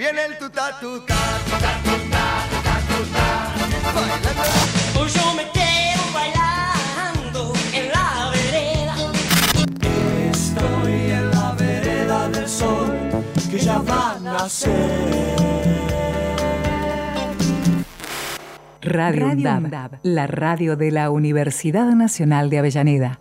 Se viene el tuta tuta, tuta tuta, tuta tuta, bailando. Hoy yo me quedo bailando en la vereda. Estoy en la vereda del sol que ya va a nacer. Radio UNDAB, la radio de la Universidad Nacional de Avellaneda.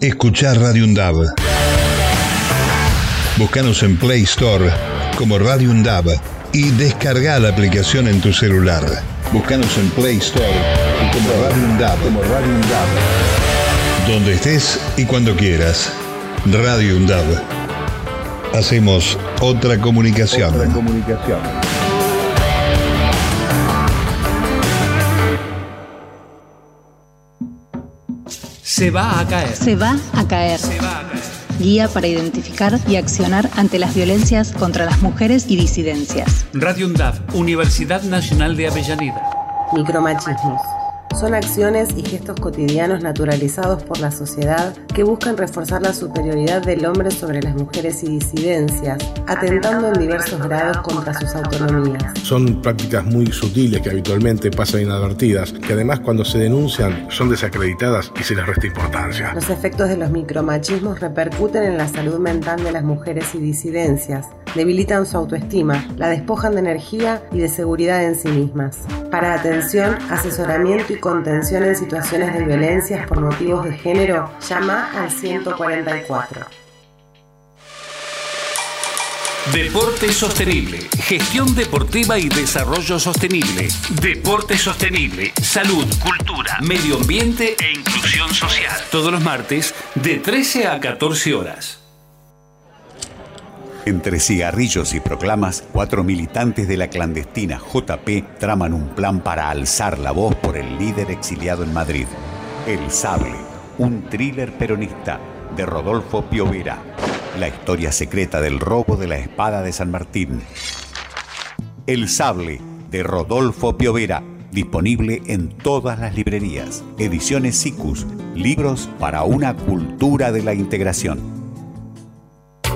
escuchar Radio UNDAB. Búscanos en Play Store como Radio UNDAB y descarga la aplicación en tu celular. Búscanos en Play Store como Radio UNDAB. Como Radio UNDAB. Donde estés y cuando quieras. Radio UNDAB. Hacemos otra comunicación. Otra comunicación. Se va a caer. Se va a caer. Guía para identificar y accionar ante las violencias contra las mujeres y disidencias. Radio UNDAV, Universidad Nacional de Avellaneda. Micromachismos. Son acciones y gestos cotidianos naturalizados por la sociedad que buscan reforzar la superioridad del hombre sobre las mujeres y disidencias, atentando en diversos grados contra sus autonomías. Son prácticas muy sutiles que habitualmente pasan inadvertidas, que además cuando se denuncian son desacreditadas y se les resta importancia. Los efectos de los micromachismos repercuten en la salud mental de las mujeres y disidencias, debilitan su autoestima, la despojan de energía y de seguridad en sí mismas. Para atención, asesoramiento y contención en situaciones de violencias por motivos de género, llama al 144. Deporte sostenible, gestión deportiva y desarrollo sostenible. Deporte sostenible, salud, cultura, medio ambiente e inclusión social. Todos los martes de 13 a 14 horas. Entre cigarrillos y proclamas, cuatro militantes de la clandestina JP traman un plan para alzar la voz por el líder exiliado en Madrid. El Sable, un thriller peronista de Rodolfo Piovera. La historia secreta del robo de la espada de San Martín. El Sable, de Rodolfo Piovera. Disponible en todas las librerías. Ediciones SICUS. Libros para una cultura de la integración.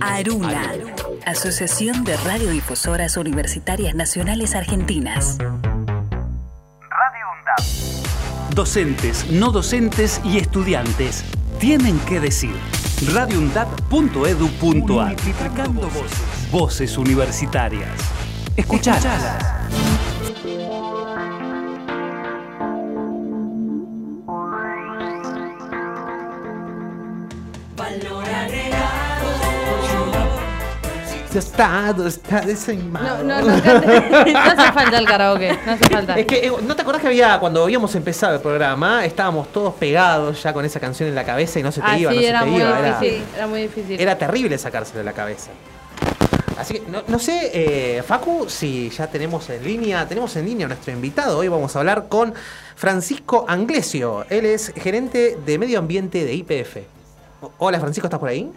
Aruna, Asociación de Radiodifusoras Universitarias Nacionales Argentinas. Docentes, no docentes y estudiantes tienen que decir. radioundap.edu.ar Multiplicando voces. Voces universitarias. Escuchalas. Valor Su estado está desanimado. No, no, no, cante- no hace falta el karaoke, no hace falta. Es que, eh, ¿no te acordás que había, cuando habíamos empezado el programa, estábamos todos pegados ya con esa canción en la cabeza y no se te Ah, iba, sí, no se era te muy iba? Era, difícil, era muy difícil. era terrible sacárselo de la cabeza. Así que, no, no sé, eh, Facu, si ya tenemos en línea, tenemos en línea a nuestro invitado. Hoy vamos a hablar con Francisco Anglesio. Él es gerente de medio ambiente de IPF. Hola, Francisco, ¿estás por ahí?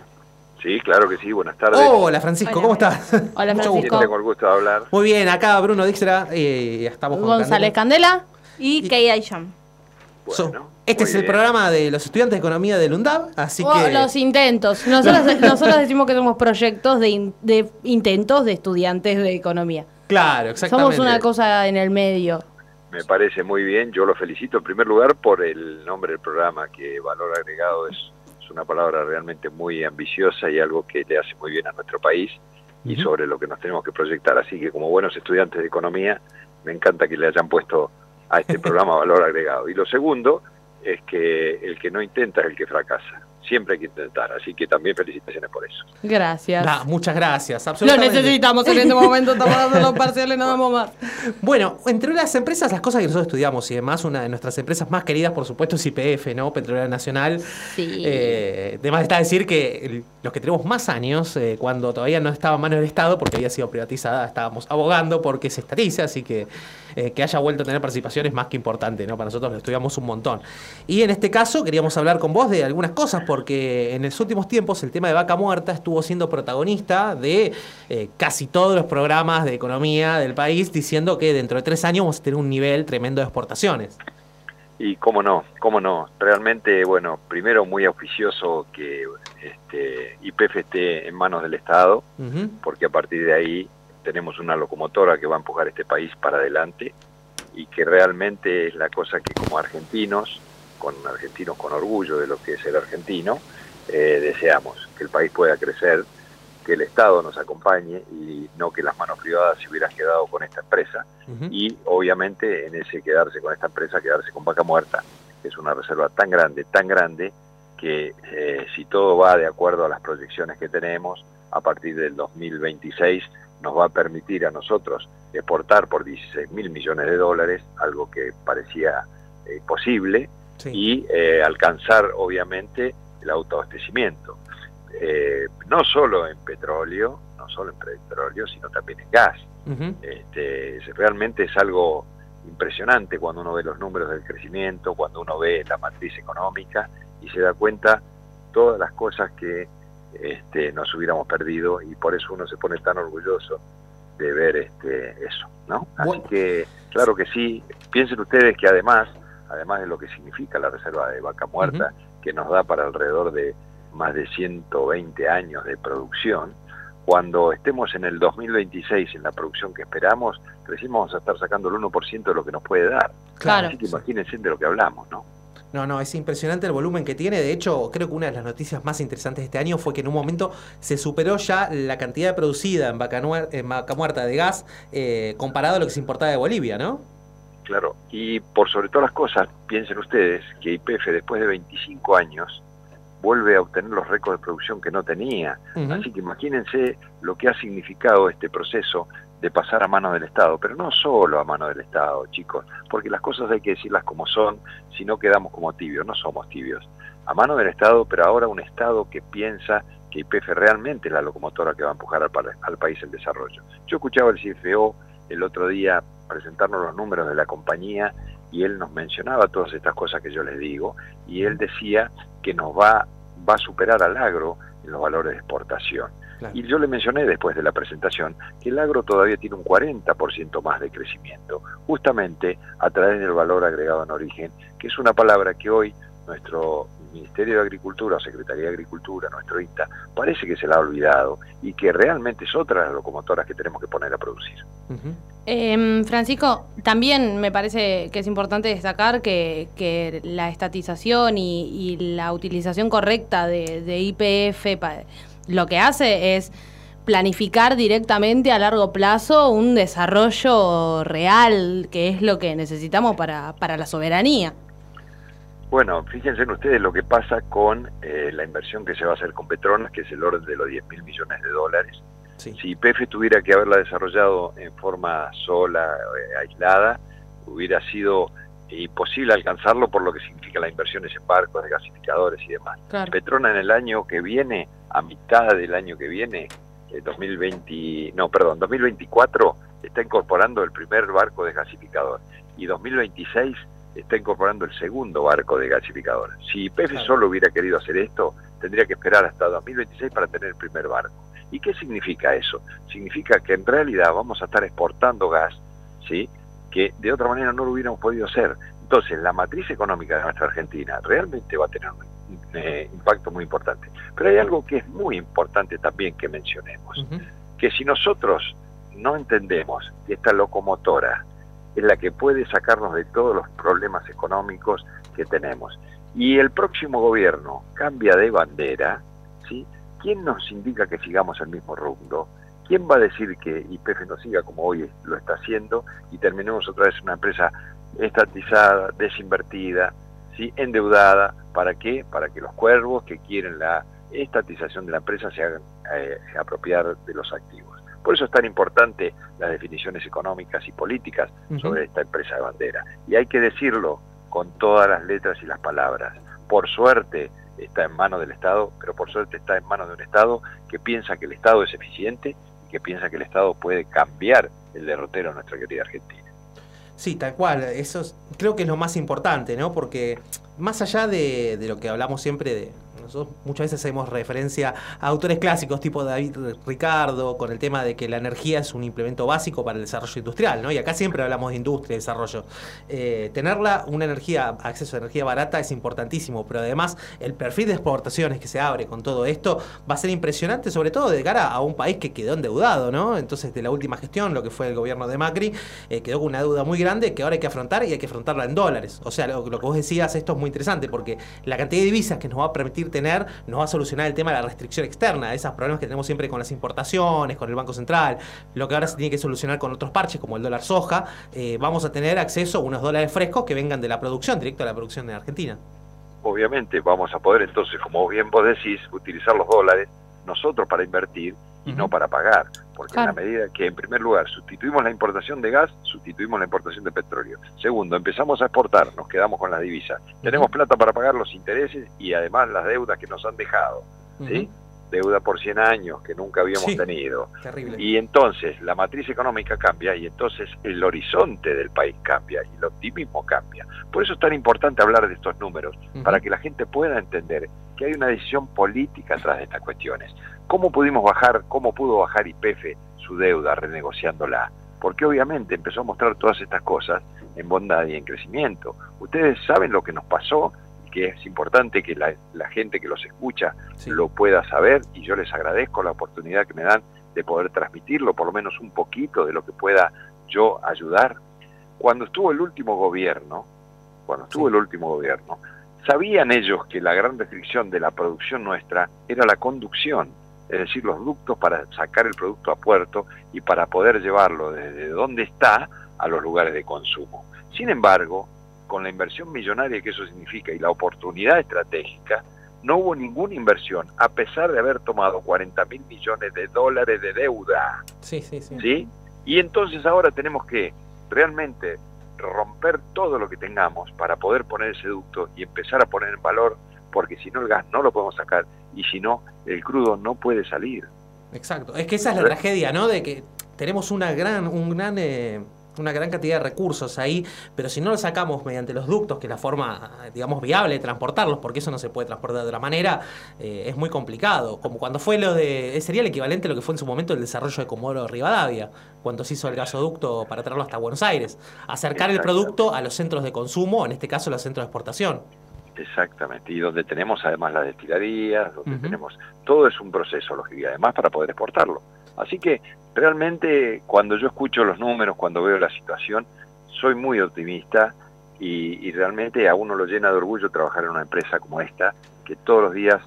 Sí, claro que sí, buenas tardes. Hola, Francisco, ¿cómo estás? Hola, Mucho Francisco. gusto. Tengo el gusto de hablar. Muy bien, acá Bruno Dijkstra, eh, estamos con González Candela. Candela. Y Kay Aisham. So- este es el programa de los estudiantes de economía del UNDAB, así Oh, que... Los intentos. Nosotros, nosotros decimos que somos proyectos de, in- de intentos de estudiantes de economía. Claro, exactamente. Somos una cosa en el medio. Me parece muy bien, yo lo felicito en primer lugar por el nombre del programa, que valor agregado es, es una palabra realmente muy ambiciosa y algo que le hace muy bien a nuestro país y sobre lo que nos tenemos que proyectar. Así que como buenos estudiantes de economía, me encanta que le hayan puesto a este programa valor agregado. Y lo segundo es que el que no intenta es el que fracasa. Siempre hay que intentar, así que también felicitaciones por eso. Gracias. Nah, muchas gracias, Lo absolutamente. necesitamos en este momento, estamos dando los parciales, no damos más. Bueno, entre las empresas, las cosas que nosotros estudiamos y demás, una de nuestras empresas más queridas, por supuesto, es IPF, ¿no? Petrolera Nacional. Sí. Eh, además está decir que los que tenemos más años, eh, cuando todavía no estaba en manos del Estado, porque había sido privatizada, estábamos abogando porque se estatice, así que eh, que haya vuelto a tener participación es más que importante, ¿no? Para nosotros lo estudiamos un montón. Y en este caso queríamos hablar con vos de algunas cosas, porque en los últimos tiempos el tema de vaca muerta estuvo siendo protagonista de eh, casi todos los programas de economía del país, diciendo que dentro de tres años vamos a tener un nivel tremendo de exportaciones. Y cómo no, cómo no. Realmente, bueno, primero muy auspicioso que este, IPF esté en manos del Estado, porque a partir de ahí tenemos una locomotora que va a empujar este país para adelante y que realmente es la cosa que como argentinos, con argentinos con orgullo de lo que es ser argentino, eh, deseamos, que el país pueda crecer, que el Estado nos acompañe y no que las manos privadas se hubieran quedado con esta empresa y obviamente en ese quedarse con esta empresa, quedarse con vaca muerta, que es una reserva tan grande, tan grande, que eh, si todo va de acuerdo a las proyecciones que tenemos, a partir del 2026 nos va a permitir a nosotros exportar por 16 mil millones de dólares, algo que parecía eh, posible y eh, alcanzar obviamente el autoabastecimiento. Eh, no solo en petróleo, no solo en petróleo, sino también en gas. este, es- realmente es algo impresionante cuando uno ve los números del crecimiento, cuando uno ve la matriz económica y se da cuenta todas las cosas que este, nos hubiéramos perdido y por eso uno se pone tan orgulloso de ver este, eso, ¿no? Así que, claro que sí, piensen ustedes que además, además de lo que significa la reserva de vaca muerta, que nos da para alrededor de más de 120 años de producción, cuando estemos en el 2026 en la producción que esperamos, recién vamos a estar sacando el 1% de lo que nos puede dar. Claro. Así que imagínense de lo que hablamos, ¿no? No, no, es impresionante el volumen que tiene. De hecho, creo que una de las noticias más interesantes de este año fue que en un momento se superó ya la cantidad producida en vaca, en vaca muerta de gas eh, comparado a lo que se importaba de Bolivia, ¿no? Claro, y por sobre todas las cosas, piensen ustedes que YPF después de 25 años vuelve a obtener los récords de producción que no tenía. Así que imagínense lo que ha significado este proceso de pasar a mano del Estado, pero no solo a mano del Estado, chicos, porque las cosas hay que decirlas como son, si no quedamos como tibios, no somos tibios. A mano del Estado, pero ahora un Estado que piensa que YPF realmente es la locomotora que va a empujar al, al país el desarrollo. Yo escuchaba al CFO el otro día presentarnos los números de la compañía y él nos mencionaba todas estas cosas que yo les digo y él decía que nos va, va a superar al agro en los valores de exportación. Y yo le mencioné después de la presentación que el agro todavía tiene un 40% más de crecimiento, justamente a través del valor agregado en origen, que es una palabra que hoy nuestro Ministerio de Agricultura Secretaría de Agricultura, nuestro INTA, parece que se la ha olvidado y que realmente es otra de las locomotoras que tenemos que poner a producir. Em, Francisco, también me parece que es importante destacar que, que la estatización y, y la utilización correcta de, IPF lo que hace es planificar directamente a largo plazo un desarrollo real, que es lo que necesitamos para, para la soberanía. Bueno, fíjense en ustedes lo que pasa con eh, la inversión que se va a hacer con Petronas, que es el orden de los 10 mil millones de dólares. Si YPF tuviera que haberla desarrollado en forma sola, eh, aislada, hubiera sido imposible alcanzarlo por lo que significa las inversiones en barcos, de gasificadores y demás. Claro. Petrona en el año que viene, a mitad del año que viene, eh, 2020, no, perdón, 2024, está incorporando el primer barco de gasificador y 2026 está incorporando el segundo barco de gasificador. Si YPF solo hubiera querido hacer esto, tendría que esperar hasta 2026 para tener el primer barco. ¿Y qué significa eso? Significa que en realidad vamos a estar exportando gas, ¿sí? Que de otra manera no lo hubiéramos podido hacer. Entonces, la matriz económica de nuestra Argentina realmente va a tener un eh, impacto muy importante. Pero hay algo que es muy importante también que mencionemos, que si nosotros no entendemos que esta locomotora es la que puede sacarnos de todos los problemas económicos que tenemos, y el próximo gobierno cambia de bandera, ¿sí? ¿quién nos indica que sigamos el mismo rumbo? ¿Quién va a decir que YPF no siga como hoy lo está haciendo y terminemos otra vez una empresa estatizada, desinvertida, ¿sí? endeudada? ¿Para qué? Para que los cuervos que quieren la estatización de la empresa se hagan eh, apropiar de los activos. Por eso es tan importante las definiciones económicas y políticas sobre esta empresa de bandera. Y hay que decirlo con todas las letras y las palabras. Por suerte está en manos del Estado, pero por suerte está en manos de un Estado que piensa que el Estado es eficiente que piensa que el Estado puede cambiar el derrotero de nuestra querida Argentina. Sí, tal cual. Eso es- creo que es lo más importante, ¿no? Porque más allá de lo que hablamos siempre de. Nosotros muchas veces hacemos referencia a autores clásicos tipo David Ricardo con el tema de que la energía es un implemento básico para el desarrollo industrial, ¿no? Y acá siempre hablamos de industria y desarrollo. Eh, tenerla, una energía, acceso a energía barata es importantísimo, pero además el perfil de exportaciones que se abre con todo esto va a ser impresionante, sobre todo de cara a un país que quedó endeudado, ¿no? Entonces, de la última gestión, lo que fue el gobierno de Macri, eh, quedó con una deuda muy grande que ahora hay que afrontar y hay que afrontarla en dólares. O sea, lo, lo que vos decías, esto es muy interesante porque la cantidad de divisas que nos va a permitir tener nos va a solucionar el tema de la restricción externa, esos problemas que tenemos siempre con las importaciones, con el Banco Central, lo que ahora se tiene que solucionar con otros parches como el dólar soja, eh, vamos a tener acceso a unos dólares frescos que vengan de la producción, directo a la producción de Argentina. Obviamente vamos a poder entonces, como bien vos decís, utilizar los dólares nosotros para invertir y no para pagar. Porque en la medida que, en primer lugar, sustituimos la importación de gas, sustituimos la importación de petróleo. Segundo, empezamos a exportar, nos quedamos con las divisas. Tenemos plata para pagar los intereses y además las deudas que nos han dejado. ¿sí? Deuda por 100 años que nunca habíamos Sí. tenido. Terrible. Y entonces la matriz económica cambia y entonces el horizonte del país cambia y el optimismo cambia. Por eso es tan importante hablar de estos números, para que la gente pueda entender que hay una decisión política atrás de estas cuestiones. ¿Cómo pudimos bajar, cómo pudo bajar IPF su deuda renegociándola? Porque obviamente empezó a mostrar todas estas cosas en bondad y en crecimiento. Ustedes saben lo que nos pasó que es importante que la, la gente que los escucha lo pueda saber y yo les agradezco la oportunidad que me dan de poder transmitirlo, por lo menos un poquito de lo que pueda yo ayudar. Cuando estuvo el último gobierno, cuando estuvo el último gobierno, sabían ellos que la gran restricción de la producción nuestra era la conducción, es decir, los ductos para sacar el producto a puerto y para poder llevarlo desde donde está a los lugares de consumo. Sin embargo, con la inversión millonaria que eso significa y la oportunidad estratégica, no hubo ninguna inversión, a pesar de haber tomado 40 mil millones de dólares de deuda. Sí, sí, sí. ¿sí? Y entonces ahora tenemos que realmente romper todo lo que tengamos para poder poner ese ducto y empezar a poner en valor, porque si no el gas no lo podemos sacar y si no el crudo no puede salir. Exacto. Es que esa es la tragedia, ¿no? De que tenemos una gran, un gran, eh, una gran cantidad de recursos ahí, pero si no los sacamos mediante los ductos, que es la forma, digamos, viable de transportarlos, porque eso no se puede transportar de otra manera, eh, es muy complicado. Como cuando fue lo de. Sería el equivalente a lo que fue en su momento el desarrollo de Comodoro Rivadavia, cuando se hizo el gasoducto para traerlo hasta Buenos Aires. Acercar el producto a los centros de consumo, en este caso los centros de exportación. Exactamente, y donde tenemos además las destilerías, donde tenemos, todo es un proceso, lógico, y además para poder exportarlo. Así que realmente cuando yo escucho los números, cuando veo la situación, soy muy optimista y, y realmente a uno lo llena de orgullo trabajar en una empresa como esta, que todos los días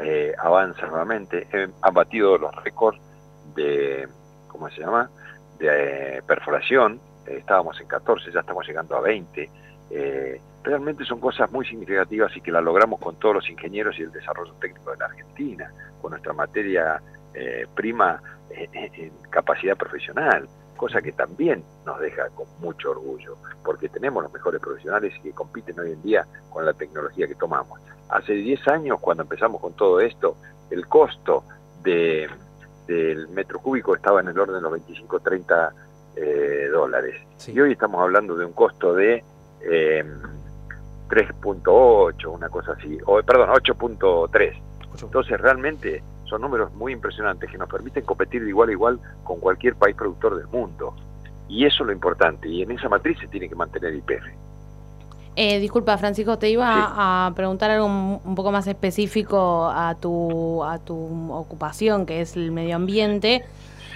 eh, avanza nuevamente, eh, han batido los récords de, ¿cómo se llama?, de eh, perforación, estábamos en 14, ya estamos llegando a 20, eh, realmente son cosas muy significativas y que las logramos con todos los ingenieros y el desarrollo técnico de la Argentina, con nuestra materia eh, prima en capacidad profesional, cosa que también nos deja con mucho orgullo, porque tenemos los mejores profesionales que compiten hoy en día con la tecnología que tomamos. Hace 10 años, cuando empezamos con todo esto, el costo de, del metro cúbico estaba en el orden de los 25-30 eh, dólares. Y hoy estamos hablando de un costo de eh, 3.8, una cosa así, o perdón, 8.3. Entonces realmente son números muy impresionantes que nos permiten competir de igual a igual con cualquier país productor del mundo. Y eso es lo importante, y en esa matriz se tiene que mantener IPF. Eh, disculpa, Francisco, te iba a preguntar algo un poco más específico a tu, a tu ocupación, que es el medio ambiente.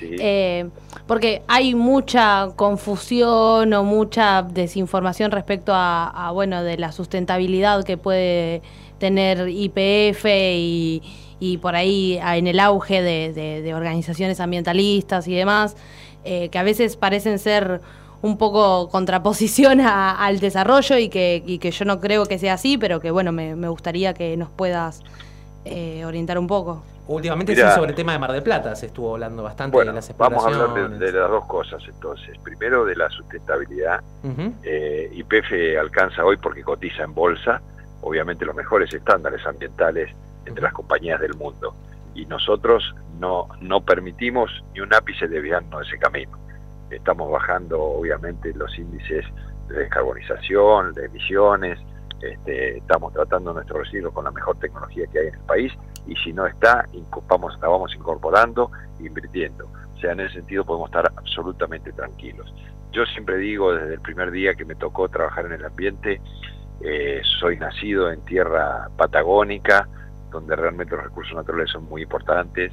Eh, porque hay mucha confusión o mucha desinformación respecto a, a, bueno, de la sustentabilidad que puede tener IPF y, y por ahí a- en el auge de, de- de organizaciones ambientalistas y demás, eh, que a veces parecen ser un poco contraposición a- al desarrollo y que, y que yo no creo que sea así, pero que bueno, me, me gustaría que nos puedas eh, orientar un poco. Últimamente Mirá. sí, sobre el tema de Mar del Plata se estuvo hablando bastante Bueno, de las vamos a hablar de, de las dos cosas entonces. Primero de la sustentabilidad. Ujú. Eh, YPF alcanza hoy porque cotiza en bolsa, obviamente los mejores estándares ambientales entre las compañías del mundo. Y nosotros no, no permitimos ni un ápice desviarnos de ese camino. Estamos bajando obviamente los índices de descarbonización, de emisiones, este, estamos tratando nuestros residuos con la mejor tecnología que hay en el país y si no está, vamos, la vamos incorporando invirtiendo. O sea, en ese sentido podemos estar absolutamente tranquilos. Yo siempre digo desde el primer día que me tocó trabajar en el ambiente, eh, soy nacido en tierra patagónica, donde realmente los recursos naturales son muy importantes,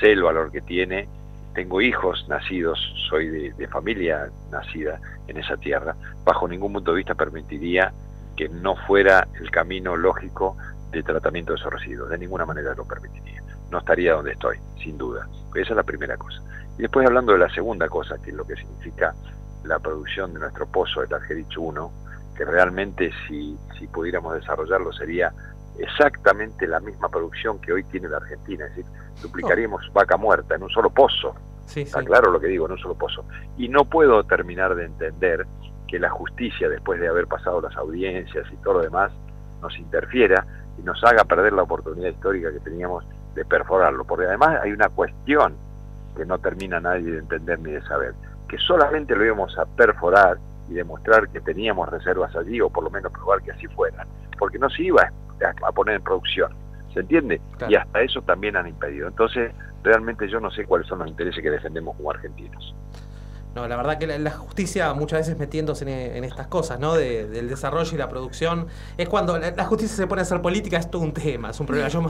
sé el valor que tiene, tengo hijos nacidos, soy de, familia nacida en esa tierra, bajo ningún punto de vista permitiría que no fuera el camino lógico de tratamiento de esos residuos, de ninguna manera lo permitiría. No estaría donde estoy, sin duda. Esa es la primera cosa. Y después hablando de la segunda cosa, que es lo que significa la producción de nuestro pozo, el Argerich 1, que realmente si, si pudiéramos desarrollarlo sería exactamente la misma producción que hoy tiene la Argentina, es decir, duplicaríamos vaca muerta en un solo pozo. Está claro lo que digo, no solo pozo. Y no puedo terminar de entender que la justicia, después de haber pasado las audiencias y todo lo demás, nos interfiera y nos haga perder la oportunidad histórica que teníamos de perforarlo. Porque además hay una cuestión que no termina nadie de entender ni de saber, que solamente lo íbamos a perforar y demostrar que teníamos reservas allí, o por lo menos probar que así fueran, porque no se iba a, a poner en producción. ¿Se entiende? Y hasta eso también han impedido. Entonces, realmente yo no sé cuáles son los intereses que defendemos como argentinos. No, la verdad que la, la justicia muchas veces metiéndose en, en estas cosas, ¿no? De- del desarrollo y la producción, es cuando la, la justicia se pone a hacer política, es todo un tema, es un problema. Yo,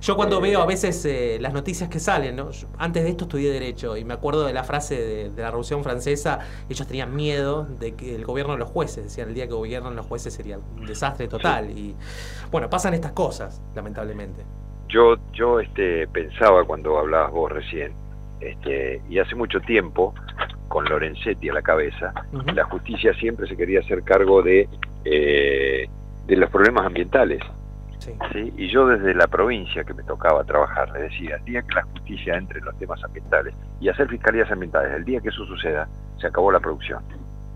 yo cuando veo a veces eh, las noticias que salen, ¿no? Yo antes de esto estudié Derecho y me acuerdo de la frase de, de la Revolución Francesa, ellos tenían miedo de que el gobierno de los jueces, decían el día que gobiernan los jueces sería un desastre total. Y bueno, pasan estas cosas, lamentablemente. Yo, yo este, pensaba cuando hablabas vos recién, este, y hace mucho tiempo, con Lorenzetti a la cabeza, la justicia siempre se quería hacer cargo de, eh, de los problemas ambientales. ¿sí? Y yo desde la provincia que me tocaba trabajar, le decía, el día que la justicia entre en los temas ambientales y hacer fiscalías ambientales, el día que eso suceda, se acabó la producción.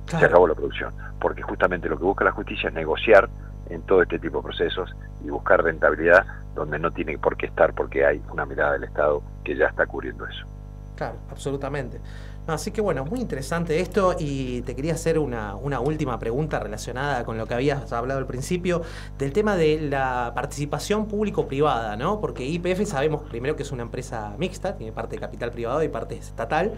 Se acabó la producción. Porque justamente lo que busca la justicia es negociar en todo este tipo de procesos y buscar rentabilidad donde no tiene por qué estar, porque hay una mirada del Estado que ya está cubriendo eso. Claro, absolutamente. Así que bueno, muy interesante esto y te quería hacer una, una última pregunta relacionada con lo que habías hablado al principio del tema de la participación público-privada, ¿no? Porque IPF sabemos primero que es una empresa mixta, tiene parte de capital privado y parte estatal,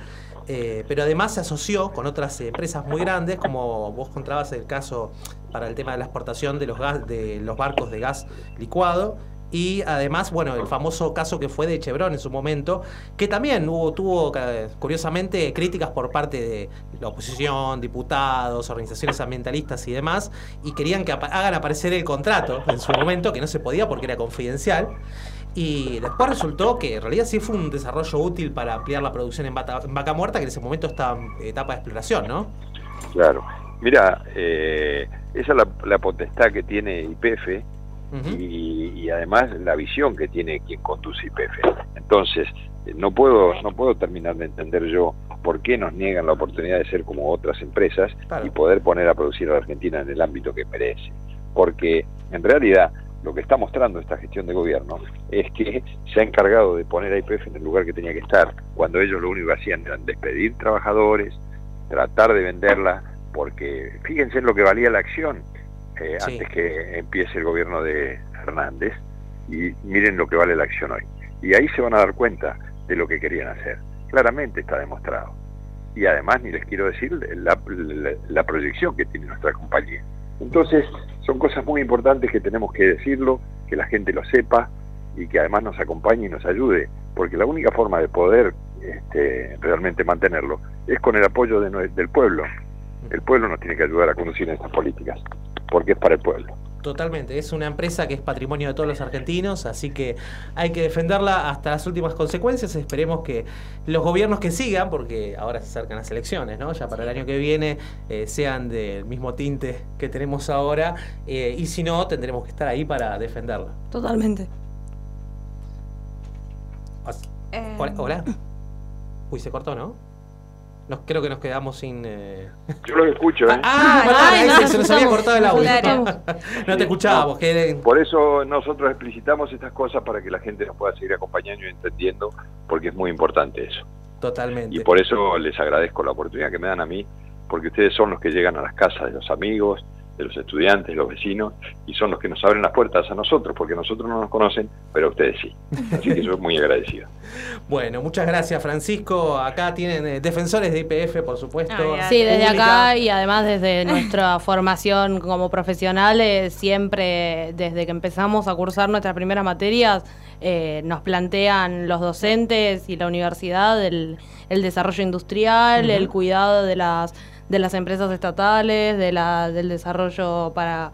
eh, pero además se asoció con otras empresas muy grandes, como vos contabas el caso para el tema de la exportación de los, gas, de los barcos de gas licuado. Y además, bueno, el famoso caso que fue de Chevron en su momento, que también hubo, tuvo, curiosamente, críticas por parte de la oposición, diputados, organizaciones ambientalistas y demás, y querían que hagan aparecer el contrato en su momento, que no se podía porque era confidencial. Y después resultó que en realidad sí fue un desarrollo útil para ampliar la producción en, Bata- en Vaca Muerta, que en ese momento estaba en etapa de exploración, ¿no? Claro. Mira, eh, esa es la, la potestad que tiene IPF y, y además la visión que tiene quien conduce IPF. Entonces, eh, no puedo, no puedo terminar de entender yo por qué nos niegan la oportunidad de ser como otras empresas y poder poner a producir a la Argentina en el ámbito que merece. Porque en realidad lo que está mostrando esta gestión de gobierno es que se ha encargado de poner a IPF en el lugar que tenía que estar, cuando ellos lo único que hacían era despedir trabajadores, tratar de venderla, porque fíjense en lo que valía la acción eh, Sí. antes que empiece el gobierno de Hernández y miren lo que vale la acción hoy. Y ahí se van a dar cuenta de lo que querían hacer. Claramente está demostrado. Y además, ni les quiero decir la, la- la proyección que tiene nuestra compañía. Entonces, son cosas muy importantes que tenemos que decirlo, que la gente lo sepa y que además nos acompañe y nos ayude, porque la única forma de poder este, realmente mantenerlo es con el apoyo de del pueblo. El pueblo nos tiene que ayudar a conducir estas políticas, porque es para el pueblo. Totalmente, es una empresa que es patrimonio de todos los argentinos, así que hay que defenderla hasta las últimas consecuencias. Esperemos que los gobiernos que sigan, porque ahora se acercan las elecciones, ¿no? Ya para el año que viene eh, sean del mismo tinte que tenemos ahora, eh, y si no, tendremos que estar ahí para defenderla. Totalmente. Eh, Hola, hola. Uy, se cortó, ¿no? Nos, creo que nos quedamos sin. eh, Yo los escucho, ¿eh? Ah, Ay, no, se, nos había escuchamos. cortado el audio. Claro. no te escuchábamos. que- Por eso nosotros explicitamos estas cosas para que la gente nos pueda seguir acompañando y entendiendo, porque es muy importante eso. Totalmente. Y por eso les agradezco la oportunidad que me dan a mí, porque ustedes son los que llegan a las casas de los amigos, de los estudiantes, los vecinos, y son los que nos abren las puertas a nosotros, porque nosotros no nos conocen, pero ustedes sí. Así que yo muy agradecido. Bueno, muchas gracias, Francisco. Acá tienen eh, defensores de IPF, por supuesto. Sí, desde Pública. acá y además desde nuestra formación como profesionales, siempre desde que empezamos a cursar nuestras primeras materias, eh, nos plantean los docentes y la universidad el, el desarrollo industrial, el cuidado de las, de las empresas estatales, de la, del desarrollo para,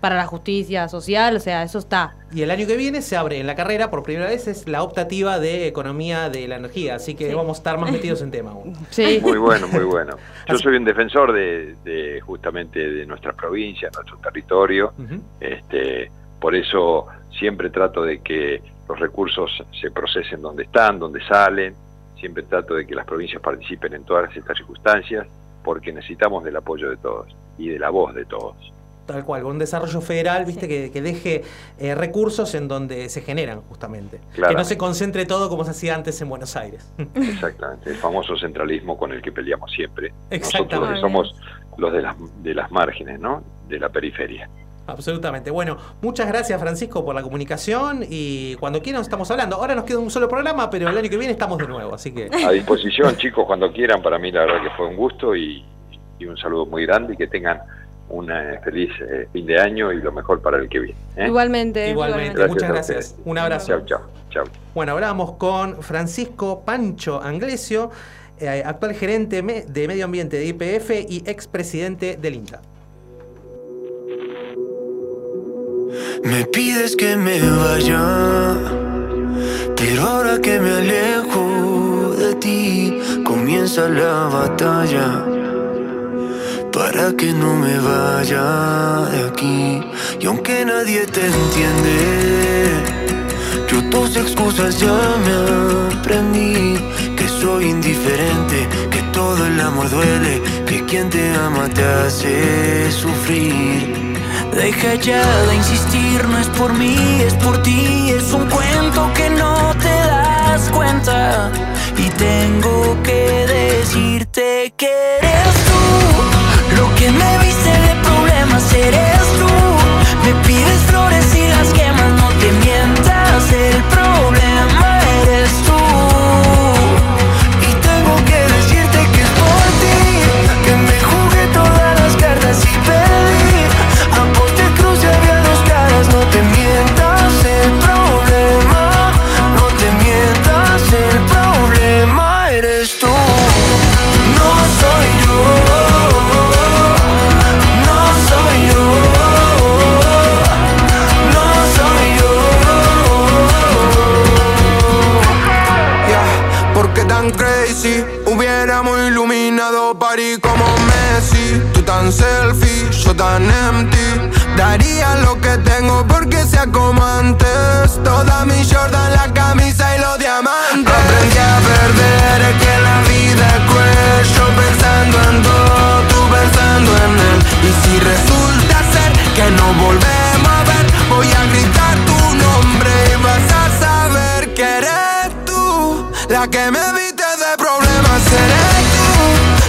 para la justicia social, o sea, eso está. Y el año que viene se abre en la carrera, por primera vez, es la optativa de economía de la energía. Así que vamos a estar más metidos en tema aún. Muy bueno, muy bueno. Yo soy un defensor de, de justamente de nuestra provincia, nuestro territorio. Este, por eso siempre trato de que los recursos se procesen donde están, donde salen, siempre trato de que las provincias participen en todas estas circunstancias porque necesitamos del apoyo de todos y de la voz de todos. Tal cual, un desarrollo federal, viste, que, que deje eh, recursos en donde se generan, justamente. Que no se concentre todo como se hacía antes en Buenos Aires. Exactamente, el famoso centralismo con el que peleamos siempre. Nosotros que somos los de las, de las márgenes, ¿no? De la periferia. Absolutamente. Bueno, muchas gracias Francisco por la comunicación y cuando quieran estamos hablando. Ahora nos queda un solo programa, pero el año que viene estamos de nuevo, así que... A disposición, chicos, cuando quieran. Para mí la verdad que fue un gusto y, y un saludo muy grande y que tengan un eh, feliz eh, fin de año y lo mejor para el que viene. ¿eh? Igualmente. Igualmente, Gracias muchas gracias. Un abrazo. Chao, chao, chao. Bueno, hablábamos con Francisco Pancho Anglesio, eh, actual gerente de medio ambiente de IPF y expresidente del INTA. Me pides que me vaya, pero ahora que me alejo de ti, comienza la batalla. Para que no me vaya de aquí, y aunque nadie te entiende, yo tus excusas ya me aprendí. Que soy indiferente, que todo el amor duele, que quien te ama te hace sufrir. Deja ya de insistir, no es por mí, es por ti. Es un cuento que no te das cuenta. Y tengo que decirte que Toda Jordan, la camisa y los diamantes. Aprendí a perder, es que la vida es cruel Yo pensando en todo, tú pensando en él. Y si resulta ser que no volvemos a ver Voy a gritar tu nombre y vas a saber que eres tú La que me viste de problemas. Eres tú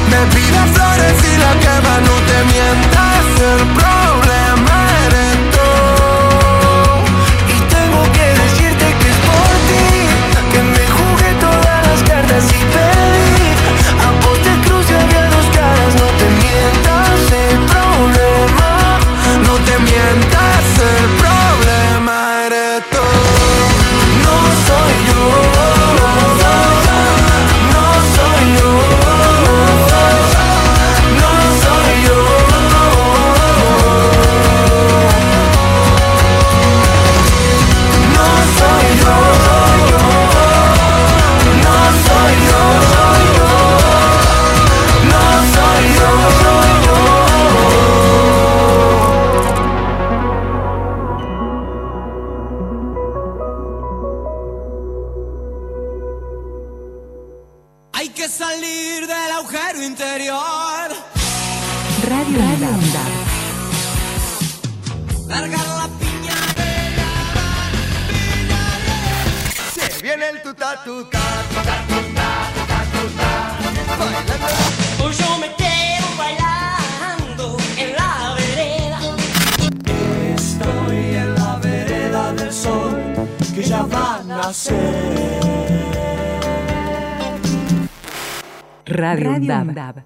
Me pides flores y la quema no te mientas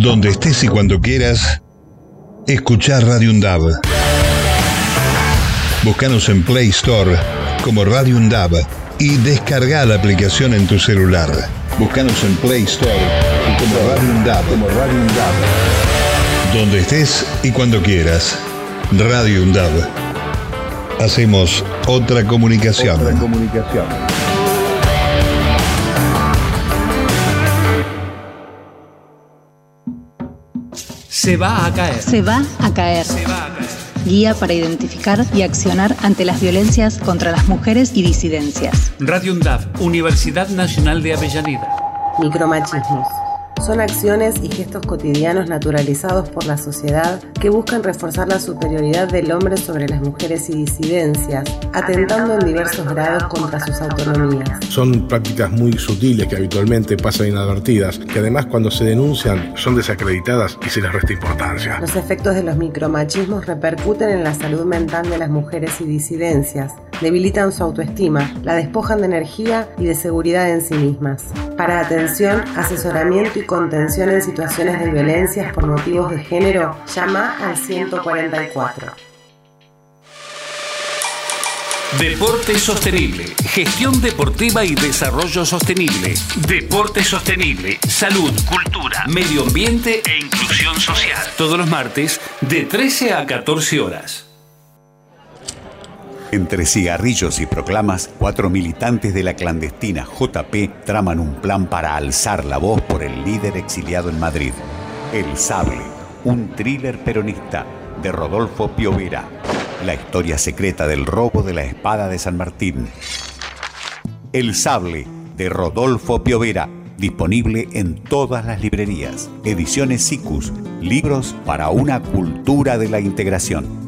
Donde estés y cuando quieras, escuchar Radio UNDAB. Búscanos en Play Store como Radio UNDAB y descarga la aplicación en tu celular. Búscanos en Play Store y como Radio UNDAB, como Radio UNDAB. Donde estés y cuando quieras. Radio UNDAB. Hacemos otra comunicación. Otra comunicación. Se va a caer. Se va a caer. Guía para identificar y accionar ante las violencias contra las mujeres y disidencias. Radio UNDAV, Universidad Nacional de Avellaneda. Micromachismos. Son acciones y gestos cotidianos naturalizados por la sociedad que buscan reforzar la superioridad del hombre sobre las mujeres y disidencias, atentando en diversos grados contra sus autonomías. Son prácticas muy sutiles que habitualmente pasan inadvertidas, que además cuando se denuncian son desacreditadas y se les resta importancia. Los efectos de los micromachismos repercuten en la salud mental de las mujeres y disidencias, debilitan su autoestima, la despojan de energía y de seguridad en sí mismas. Para atención, asesoramiento y contención en situaciones de violencias por motivos de género, llama al 144. Deporte sostenible, gestión deportiva y desarrollo sostenible. Deporte sostenible, salud, cultura, medio ambiente e inclusión social. Todos los martes de 13 a 14 horas. Entre cigarrillos y proclamas, cuatro militantes de la clandestina JP traman un plan para alzar la voz por el líder exiliado en Madrid. El Sable, un thriller peronista de Rodolfo Piovera. La historia secreta del robo de la espada de San Martín. El Sable, de Rodolfo Piovera, disponible en todas las librerías. Ediciones SICUS, libros para una cultura de la integración.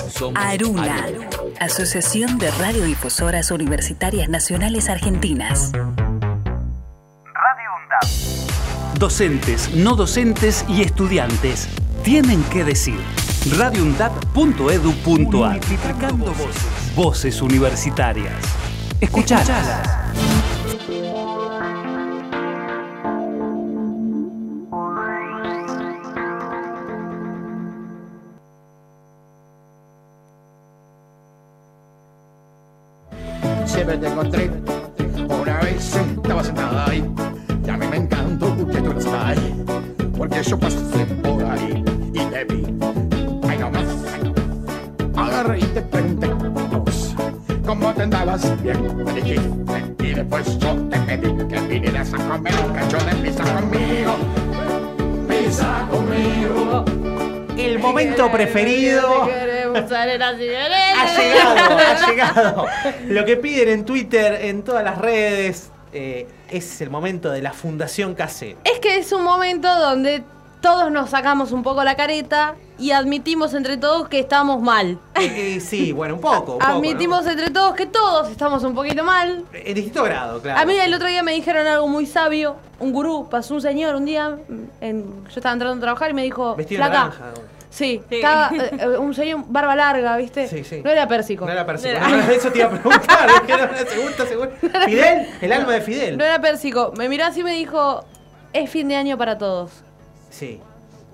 Aruna, Asociación de Radiodifusoras Universitarias Nacionales Argentinas. Docentes, no docentes y estudiantes tienen que decir. radioundap.edu.ar Multiplicando voces. Voces universitarias. Escuchalas. Te encontré una vez estaba sentada ahí y a mí me encantó que tú estás ahí porque yo pasé por ahí y te vi. Ay no más agarré y te pregunté vos cómo te andabas bien me dijiste y después yo te pedí que vinieras a comer un cacho de pizza conmigo pizza conmigo. El momento preferido. Ha llegado, ha llegado. Lo que piden en Twitter, en todas las redes, eh, es el momento de la Fundación Case. Es que es un momento donde todos nos sacamos un poco la careta y admitimos entre todos que estamos mal. Eh, eh, sí, bueno, un poco. Un poco Admitimos entre todos que todos estamos un poquito mal. En distinto grado, claro. A mí el otro día me dijeron algo muy sabio. Un gurú, pasó un señor un día, en- yo estaba entrando a trabajar y me dijo, Vestido de flaca. naranja. Sí, estaba eh, eh, un señor, barba larga, ¿viste? Sí, sí. No era pérsico. No era Pérsico. No, no, eso te iba a preguntar. segunda, segunda. Fidel, el alma de Fidel. No era pérsico. Me miró así y me dijo, es fin de año para todos. Sí.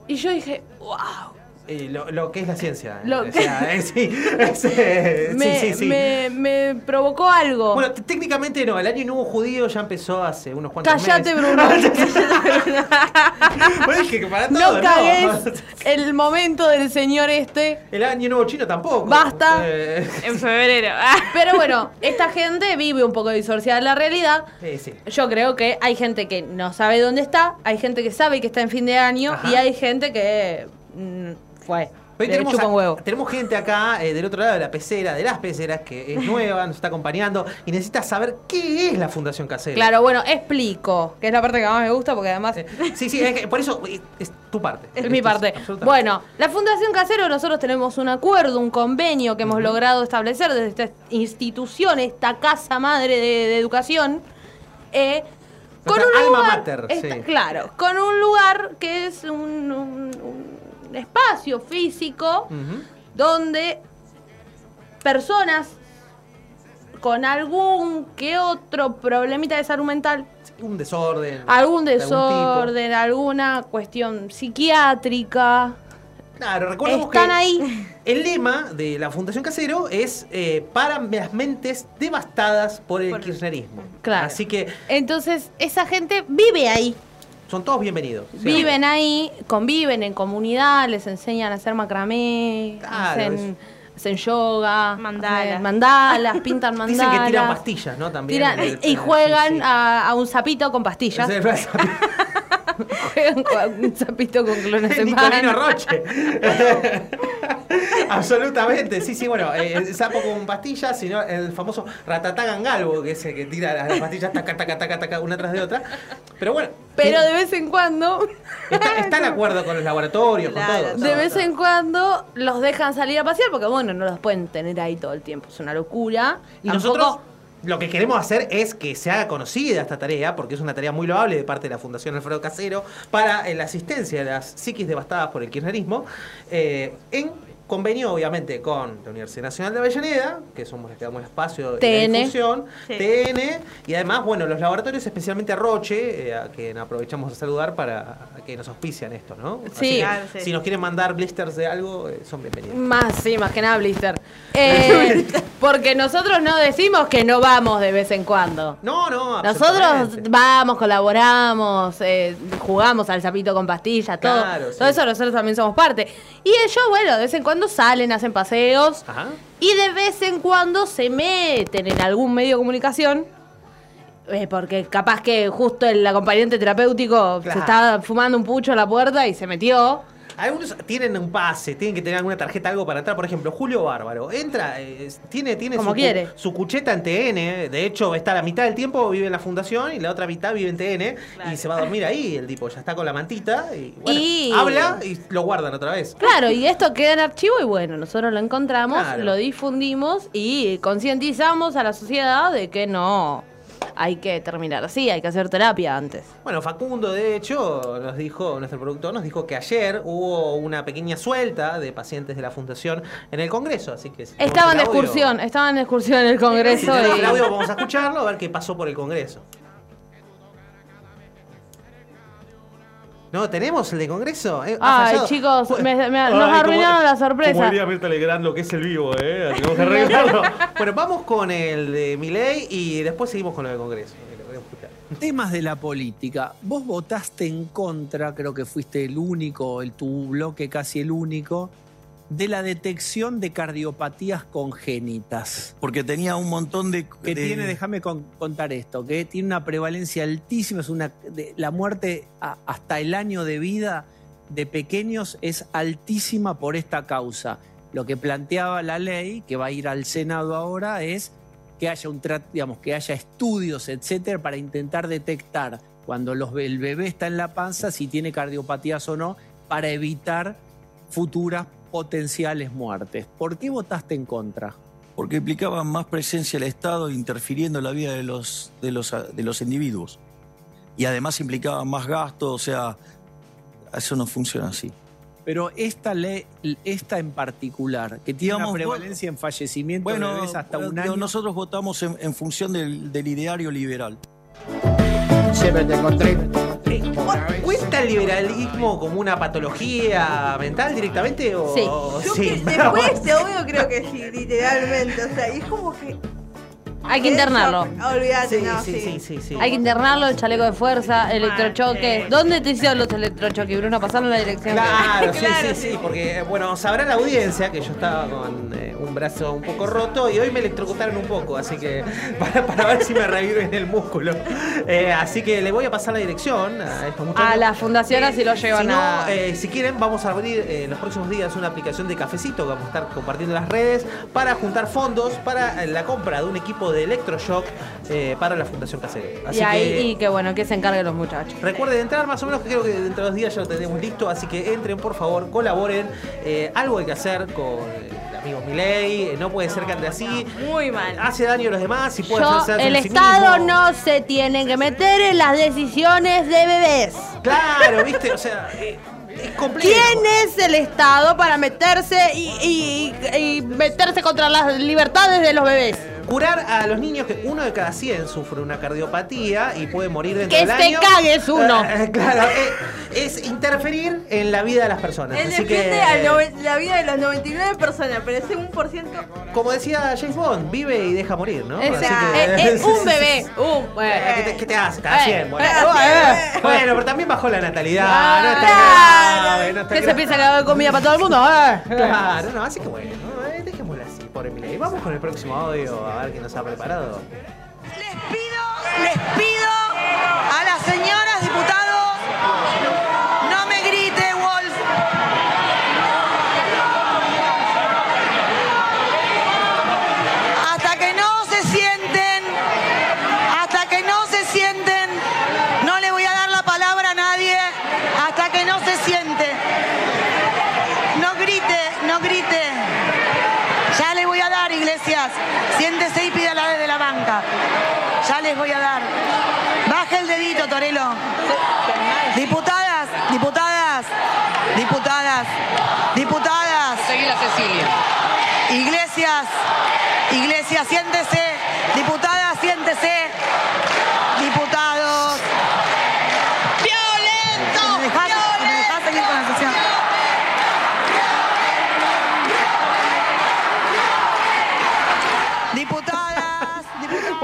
Y yo dije, wow. Eh, lo, lo que es la ciencia. Lo o que- sea, eh, sí, es, eh, Me, sí, sí, sí. me- me provocó algo. Bueno, técnicamente no, el año nuevo judío ya empezó hace unos cuantos Cállate, meses. Bruno. Es que para todo, no cagues el momento del señor este. El año nuevo chino tampoco. Basta. Eh, En febrero. Pero bueno, esta gente vive un poco disociada de la realidad. sí, sí. Yo creo que hay gente que no sabe dónde está, hay gente que sabe que está en fin de año Ajá. y hay gente que mm, fue. Hoy tenemos, a- huevo. tenemos gente acá eh, del otro lado de la pecera, de las peceras, que es nueva, nos está acompañando y necesita saber qué es la Fundación Casero. Claro, bueno, explico, que es la parte que más me gusta porque además Sí, sí, es que por eso eh, es tu parte. es mi parte. Bueno, la Fundación Casero, nosotros tenemos un acuerdo, un convenio que hemos logrado establecer desde esta institución, esta casa madre de, de educación, eh, con un alma lugar, mater, sí. claro, con un lugar que es un, un- un espacio físico donde personas con algún que otro problemita de salud mental Un desorden. algún desorden, alguna cuestión psiquiátrica. Claro, recordemos Están que ahí. el lema de la Fundación Casero es eh, para las mentes devastadas por el kirchnerismo. Claro. Así que Entonces, esa gente vive ahí. Son todos bienvenidos. Viven ahí, conviven en comunidad, les enseñan a hacer macramé, Claro, hacen, hacen yoga, Mandalas. hacen mandalas, pintan mandalas. Dicen que tiran pastillas, ¿no? También. tiran- y sí, juegan sí. A, a un sapito con pastillas. Juegan con un sapito con clonazepam. Nicolino Roche. Absolutamente, sí, sí, bueno, eh, el sapo con pastillas, sino el famoso ratatá galgo, que es el que tira las, las pastillas taca, taca, taca, taca, una tras de otra. Pero bueno, Pero de vez en cuando está, está de acuerdo con los laboratorios, con todo. De vez en cuando los dejan salir a pasear porque, bueno, no los pueden tener ahí todo el tiempo. Es una locura. Y Tampoco- nosotros lo que queremos hacer es que se haga conocida esta tarea, porque es una tarea muy loable de parte de la Fundación Alfredo Casero para eh, la asistencia de las psiquis devastadas por el kirchnerismo, eh, en convenio obviamente con la Universidad Nacional de Avellaneda, que somos los que damos el espacio de difusión, Sí. TN, y además, bueno, los laboratorios, especialmente a Roche, eh, a quien aprovechamos de saludar para que nos auspician esto, ¿no? Así Sí. que, Claro, sí. Si nos quieren mandar blisters de algo, eh, son bienvenidos. Más, sí, más que nada blister. Eh, porque nosotros no decimos que no vamos de vez en cuando. No, no, Nosotros vamos, colaboramos, eh, jugamos al sapito con pastilla, todo. Claro, sí. Todo eso nosotros también somos parte. Y ellos, bueno, de vez en cuando salen, hacen paseos. Ajá. Y de vez en cuando se meten en algún medio de comunicación. eh, porque capaz que justo el acompañante terapéutico se Claro. estaba fumando un pucho a la puerta y se metió. Algunos tienen un pase, tienen que tener alguna tarjeta, algo para entrar. Por ejemplo, Julio Bárbaro entra, eh, tiene, tiene Como su, quiere. su cucheta en TN. De hecho, está la mitad del tiempo vive en la fundación y la otra mitad vive en TN. Y se va a dormir ahí. El tipo ya está con la mantita y, bueno, Y- habla y lo guardan otra vez. Claro, y esto queda en archivo y bueno, nosotros lo encontramos, Claro. lo difundimos y concientizamos a la sociedad de que no hay que terminar así, hay que hacer terapia antes. Bueno, Facundo, de hecho, nos dijo, nuestro productor nos dijo que ayer hubo una pequeña suelta de pacientes de la fundación en el Congreso. Así que si Estaban de excursión, estaban de excursión en el Congreso y... el audio, vamos a escucharlo, a ver qué pasó por el Congreso. ¿No tenemos el de Congreso? Eh, ha Ay, fallado. chicos, me- me- Ay, nos como- arruinaron la Como sorpresa. el día Mirta Legrand, lo que es el vivo, ¿eh? Tenemos que arreglarlo. bueno, vamos con el de Milei y después seguimos con lo del Congreso. Temas de la política. Vos votaste en contra, creo que fuiste el único, el tu bloque casi el único, de la detección de cardiopatías congénitas. Porque tenía un montón de... Que de- tiene, déjame con- contar esto, que tiene una prevalencia altísima, es una de- la muerte a- hasta el año de vida de pequeños es altísima por esta causa. Lo que planteaba la ley, que va a ir al Senado ahora, es que haya un digamos, que haya estudios, etcétera, para intentar detectar cuando los el bebé está en la panza si tiene cardiopatías o no, para evitar futuras potenciales muertes. ¿Por qué votaste en contra? Porque implicaba más presencia del Estado interfiriendo en la vida de los, de los, de los individuos. Y además implicaba más gasto, o sea, eso no funciona así. Pero esta ley, esta en particular, que tiene Digamos, una prevalencia en fallecimiento de Bueno, bebés hasta un año. nosotros votamos en, en función del, del ideario liberal. Siempre te encontré. ¿Cuenta el liberalismo como una patología mental directamente? O... Yo Sí. que después de este audio creo que sí, literalmente. O sea, y es como que. Hay que internarlo. Olvídate, Sí, no, sí, sí. sí, sí, sí. Hay que internarlo, el chaleco de fuerza, electrochoque. ¿Dónde te hicieron los electrochoques, Bruno? Pasaron la dirección. Claro, sí, sí, sí, porque bueno, sabrá la audiencia que yo estaba con eh, un brazo un poco roto y hoy me electrocutaron un poco, así que para, para ver si me reviven el músculo. Eh, así que le voy a pasar la dirección a estos muchachos. A la fundación así lo llevan si no, a. eh, si quieren, vamos a abrir eh, en los próximos días una aplicación de cafecito que vamos a estar compartiendo en las redes para juntar fondos para eh, la compra de un equipo de electroshock eh, para la Fundación Casero. Así y ahí, que y que bueno, que se encarguen los muchachos. Recuerden entrar más o menos, que creo que dentro de dos días ya lo tenemos listo, así que entren por favor, colaboren. Eh, algo hay que hacer con el amigo Milei, eh, no puede ser que ande así. Muy mal. Hace daño a los demás y puede Yo, el sí Estado no se tiene que meter en las decisiones de bebés. Claro, viste, o sea, eh, es complejo. ¿Quién es el Estado para meterse y, y- y meterse contra las libertades de los bebés? Curar a los niños que uno de cada 100 sufre una cardiopatía y puede morir dentro Que del se año. cagues uno. Eh, claro, eh, es interferir en la vida de las personas. Él Así defiende que, al noven- la vida de las 99 personas, pero ese 1%. como decía James Bond, vive y deja morir, ¿no? Es, Así eh, que- es un bebé. Un, Eh, ¿Qué te, qué te hace? Cada Eh, 100, bueno. eh, eh. Bueno, pero también bajó la natalidad. Ah, no está claro. grave, no está ¿Qué se grave. piensa que va a haber comida para todo el mundo? Eh. Claro, no, así que bueno, Milei. Vamos con el próximo audio a ver qué nos ha preparado. Les pido a las señoras diputados, no me grite, Wolf. Hasta que no se sienten, hasta que no se sienten, no le voy a dar la palabra a nadie hasta que no se siente. No grite, no grite. Ya le voy a dar, iglesias. Siéntese y la. Ya les voy a dar. Baja el dedito, Torelo. Diputadas, diputadas, diputadas, diputadas. Seguila, Cecilia. Iglesias, iglesias, siéntese. Diputadas, siéntese.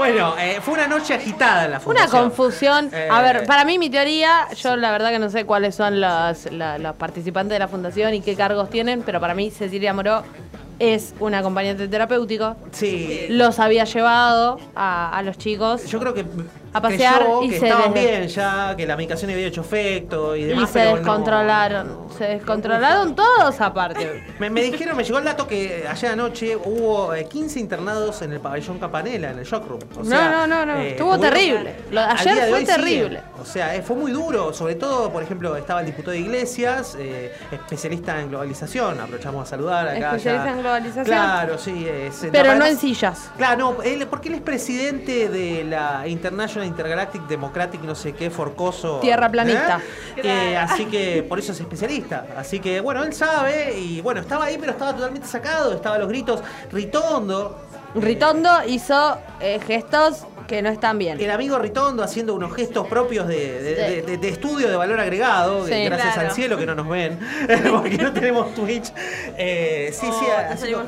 Bueno, eh, fue una noche agitada la Una fundación. confusión. Eh, A ver, para mí mi teoría, yo la verdad que no sé cuáles son los, participantes de la fundación y qué cargos tienen, pero para mí Cecilia Moró es un acompañante terapéutico. Sí. Los había llevado a, a los chicos. Yo creo que a pasear creyó y que se estaban bien ya, que la medicación había hecho efecto y y demás. se pero no. Se descontrolaron todos aparte. Me, me dijeron, me llegó el dato que ayer anoche hubo eh, 15 internados en el pabellón Campanela, en el shock room. O No, sea, no, no, no. eh, Estuvo terrible. Lo de ayer fue siguen. O sea, eh, fue muy duro. Sobre todo, por ejemplo, estaba el diputado de Iglesias, eh, especialista en globalización. Aprovechamos a saludar acá. Especialista ya. en globalización. Claro, sí. es- Pero no en sillas. Claro, no, él, porque él es presidente de la International Intergalactic Democratic, no sé qué, Forcoso. Tierraplanista. ¿eh? Eh, así que por eso es especialista. Así que bueno, él sabe y bueno, estaba ahí, pero estaba totalmente sacado. Estaba a los gritos, Ritondo. Ritondo hizo eh, gestos que no están bien. El amigo Ritondo haciendo unos gestos propios de, de- de- de- de estudio de valor agregado, Sí. gracias Claro. al cielo que no nos ven, porque no tenemos Twitch. Eh, sí, sí, haciendo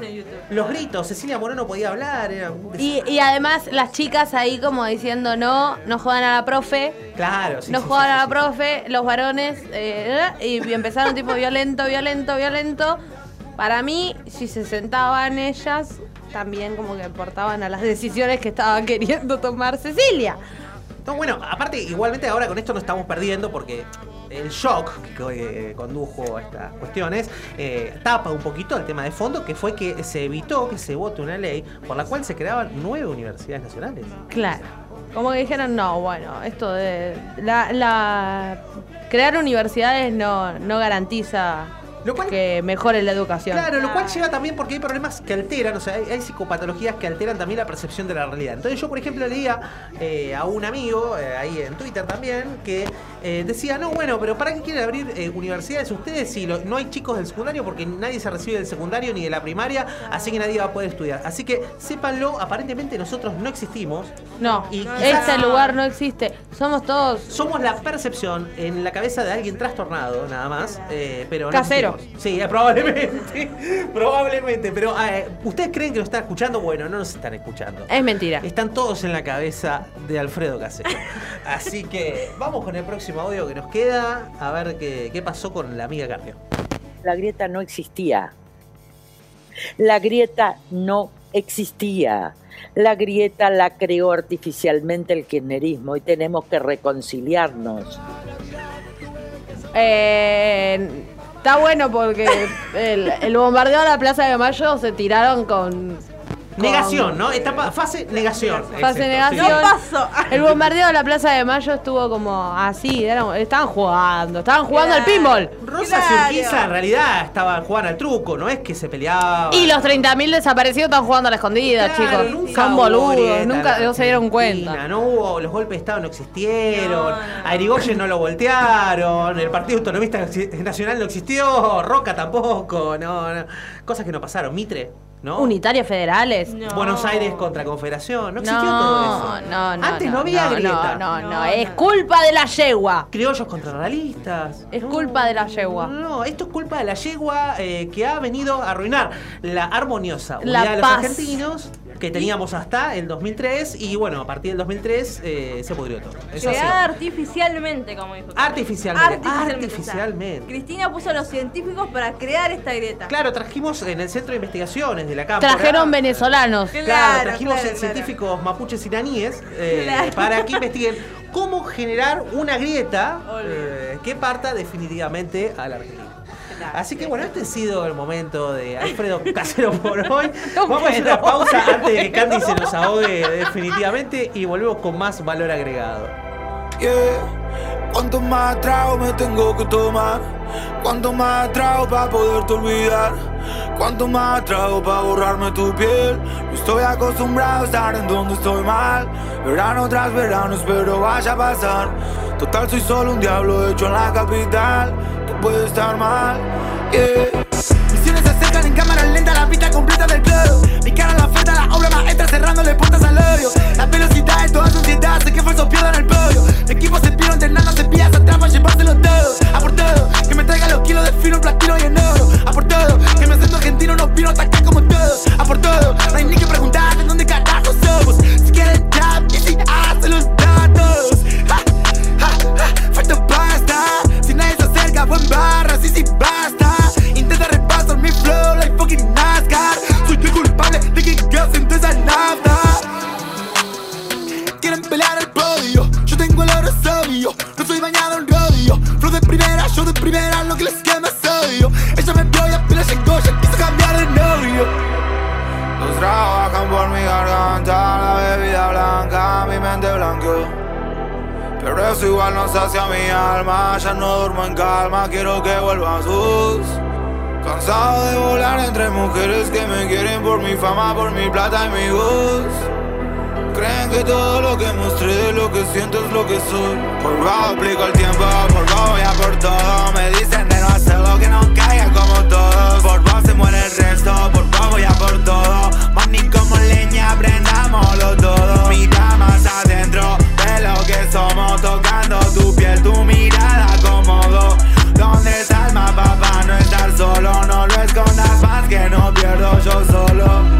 los gritos, Cecilia Moreno no podía hablar, era un Y, y además las chicas ahí como diciendo no, no jodan a la profe. Claro, sí, no sí, sí, a la sí. profe, los varones, eh, y empezaron tipo violento, violento, violento. Para mí, si se sentaban ellas, también como que aportaban a las decisiones que estaba queriendo tomar Cecilia. No, bueno, aparte, igualmente ahora con esto no estamos perdiendo porque el shock que eh, condujo a estas cuestiones eh, tapa un poquito el tema de fondo, que fue que se evitó que se vote una ley por la cual se creaban nueve universidades nacionales. Claro. Como que dijeron, no, bueno, esto de. La, la- crear universidades no, no garantiza que mejore la educación. Claro, lo cual llega también porque hay problemas que alteran, o sea, hay, hay psicopatologías que alteran también la percepción de la realidad. Entonces yo, por ejemplo, leía eh, a un amigo, eh, ahí en Twitter también, que eh, decía, no, bueno, pero ¿para qué quieren abrir eh, universidades ustedes si lo- no hay chicos del secundario? Porque nadie se recibe del secundario ni de la primaria, así que nadie va a poder estudiar. Así que sépanlo, aparentemente nosotros no existimos. No, Y quizás- este lugar no existe. Somos todos Somos la percepción en la cabeza de alguien trastornado, nada más. eh, pero no Casero. Sí, probablemente. probablemente. Pero eh, ¿ustedes creen que nos están escuchando? Bueno, no nos están escuchando. Es mentira. Están todos en la cabeza de Alfredo Casero. Así que vamos con el próximo audio que nos queda. A ver qué, qué pasó con la amiga Carpio. La grieta no existía. La grieta no existía. La grieta la creó artificialmente el kirchnerismo y tenemos que reconciliarnos. Eh, está bueno porque el, bombardeo a la Plaza de Mayo se tiraron con. Negación, ¿no? Etapa, fase negación. Fase Exacto, sí. negación. El bombardeo a la Plaza de Mayo estuvo como así. estaban jugando. Estaban jugando al pinball. Rosa y Urquiza en realidad estaban jugando al truco, no es que se peleaban. Y los 30.000 desaparecidos están jugando a la escondida, Claro, chicos. nunca Son hubo boludos. grieta Nunca no se dieron cuenta. Argentina, No hubo, los golpes de Estado no existieron, a Irigoyen no lo voltearon, el Partido Autonomista Nacional no existió, Roca tampoco, no, no. Cosas que no pasaron, Mitre, ¿no? Unitarias federales. Buenos Aires contra Confederación, no existió No, todo eso. no, no, Antes no, no, había no, grieta. no, no, no, es culpa de la yegua. Criollos contra realistas. Es culpa de la yegua. No, esto es culpa de la yegua eh, que ha venido a arruinar la armoniosa La unidad de los paz. argentinos que teníamos hasta el 2003 y bueno, a partir del 2003 eh, se pudrió todo. Creada artificialmente, como dijo. Artificialmente. Artificialmente. Artificialmente. Cristina puso a los científicos para crear esta grieta. Claro, trajimos en el centro de investigaciones de la Cámpora. Trajeron venezolanos. Claro, Claro, trajimos claro, en claro. científicos mapuches iraníes eh, Claro. para que investiguen cómo generar una grieta eh, que parta definitivamente a la Argentina. Así que bueno, este ha sido el momento de Alfredo Casero por hoy. Vamos a hacer una pausa antes de que Candy se nos ahogue definitivamente y volvemos con más valor agregado. Yeah. Cuanto más trago me tengo que tomar, cuanto más trago para poderte olvidar, cuanto más trago para borrarme tu piel. No estoy acostumbrado a estar en donde estoy mal, verano tras verano espero vaya a pasar. Total soy solo un diablo hecho en la capital, tú puedes estar mal. Yeah. Acercan en cámara lenta, la pista completa del club. Mi cara en la oferta, la obra maestra cerrándole puertas al odio. La velocidad de toda sociedad, sé que falsos pierdan el podio. Mi equipo se pierde entrenando, se pilla, se atrapa, llevárselo todo. A por todo, que me traigan los kilos de fino, platino y en oro. A por todo, que mi acento argentino no vino atacar como todos. A por todo, no hay ni que preguntar de dónde carajo somos. Si quieren trap, y si hace los datos. Ja, ja, ja, falta pasta. Si nadie se acerca, buen barra, sí, sí, basta. Flow like fucking NASCAR. Soy el culpable de que gasen toda esa nafta. Quieren pelear el podio, yo tengo el oro es obvio. No soy bañado en rodillo. Flow de primera, yo de primera, lo que les quema es odio. Ella me vio y apenas llegó, ya quiso cambiar de novio. Los trabajan por mi garganta, la bebida blanca, mi mente blanqueó. Pero eso igual no sacia mi alma, ya no duermo en calma, quiero que vuelva a sus. Cansado de volar entre mujeres que me quieren por mi fama, por mi plata y mi voz. Creen que todo lo que mostré lo que siento es lo que soy. Por bajo aplico el tiempo, por bajo voy a por todo. Me dicen de no hacer lo que no caiga como todos. Por bajo se muere el resto, por bajo voy a por todo. Money como leña, prendámoslo todo. Mira más adentro de lo que somos, tocando tu piel, tu mirada solo? No lo escondas más que no pierdo yo solo.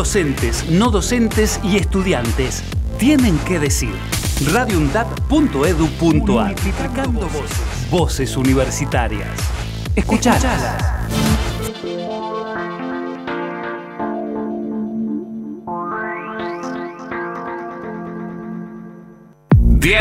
Docentes, no docentes y estudiantes tienen que decir. radioundap.edu.ar Multiplicando voces. Voces universitarias. Escuchalas.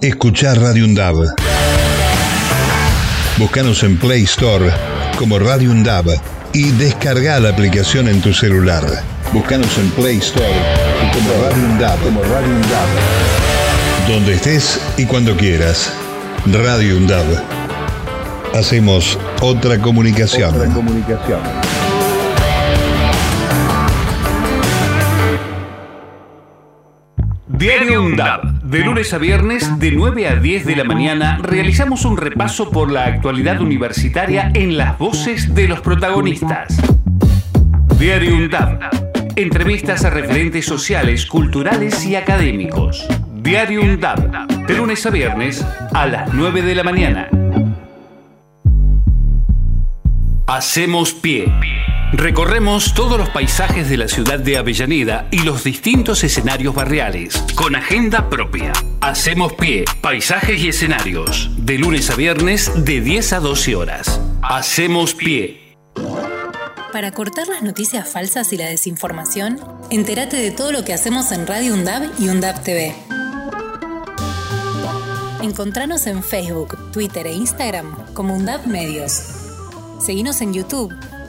escuchar Radio Undab. Búscanos en Play Store como Radio Undab y descarga la aplicación en tu celular. Búscanos en Play Store como Radio Undab. Como Radio Undab. Donde estés y cuando quieras. Radio Undab. Hacemos otra comunicación. Otra comunicación. Diario UNDAB. De lunes a viernes, de 9 a 10 de la mañana, realizamos un repaso por la actualidad universitaria en las voces de los protagonistas. Diario UNDAB. Entrevistas a referentes sociales, culturales y académicos. Diario UNDAB. De lunes a viernes, a las 9 de la mañana. Hacemos pie. Recorremos todos los paisajes de la ciudad de Avellaneda y los distintos escenarios barriales, con agenda propia. Hacemos pie, paisajes y escenarios, de lunes a viernes de 10 a 12 horas. Hacemos pie. Para cortar las noticias falsas y la desinformación, entérate de todo lo que hacemos en Radio UNDAB y UNDAB TV. Encontranos en Facebook, Twitter e Instagram como UNDAB Medios. Seguinos en YouTube.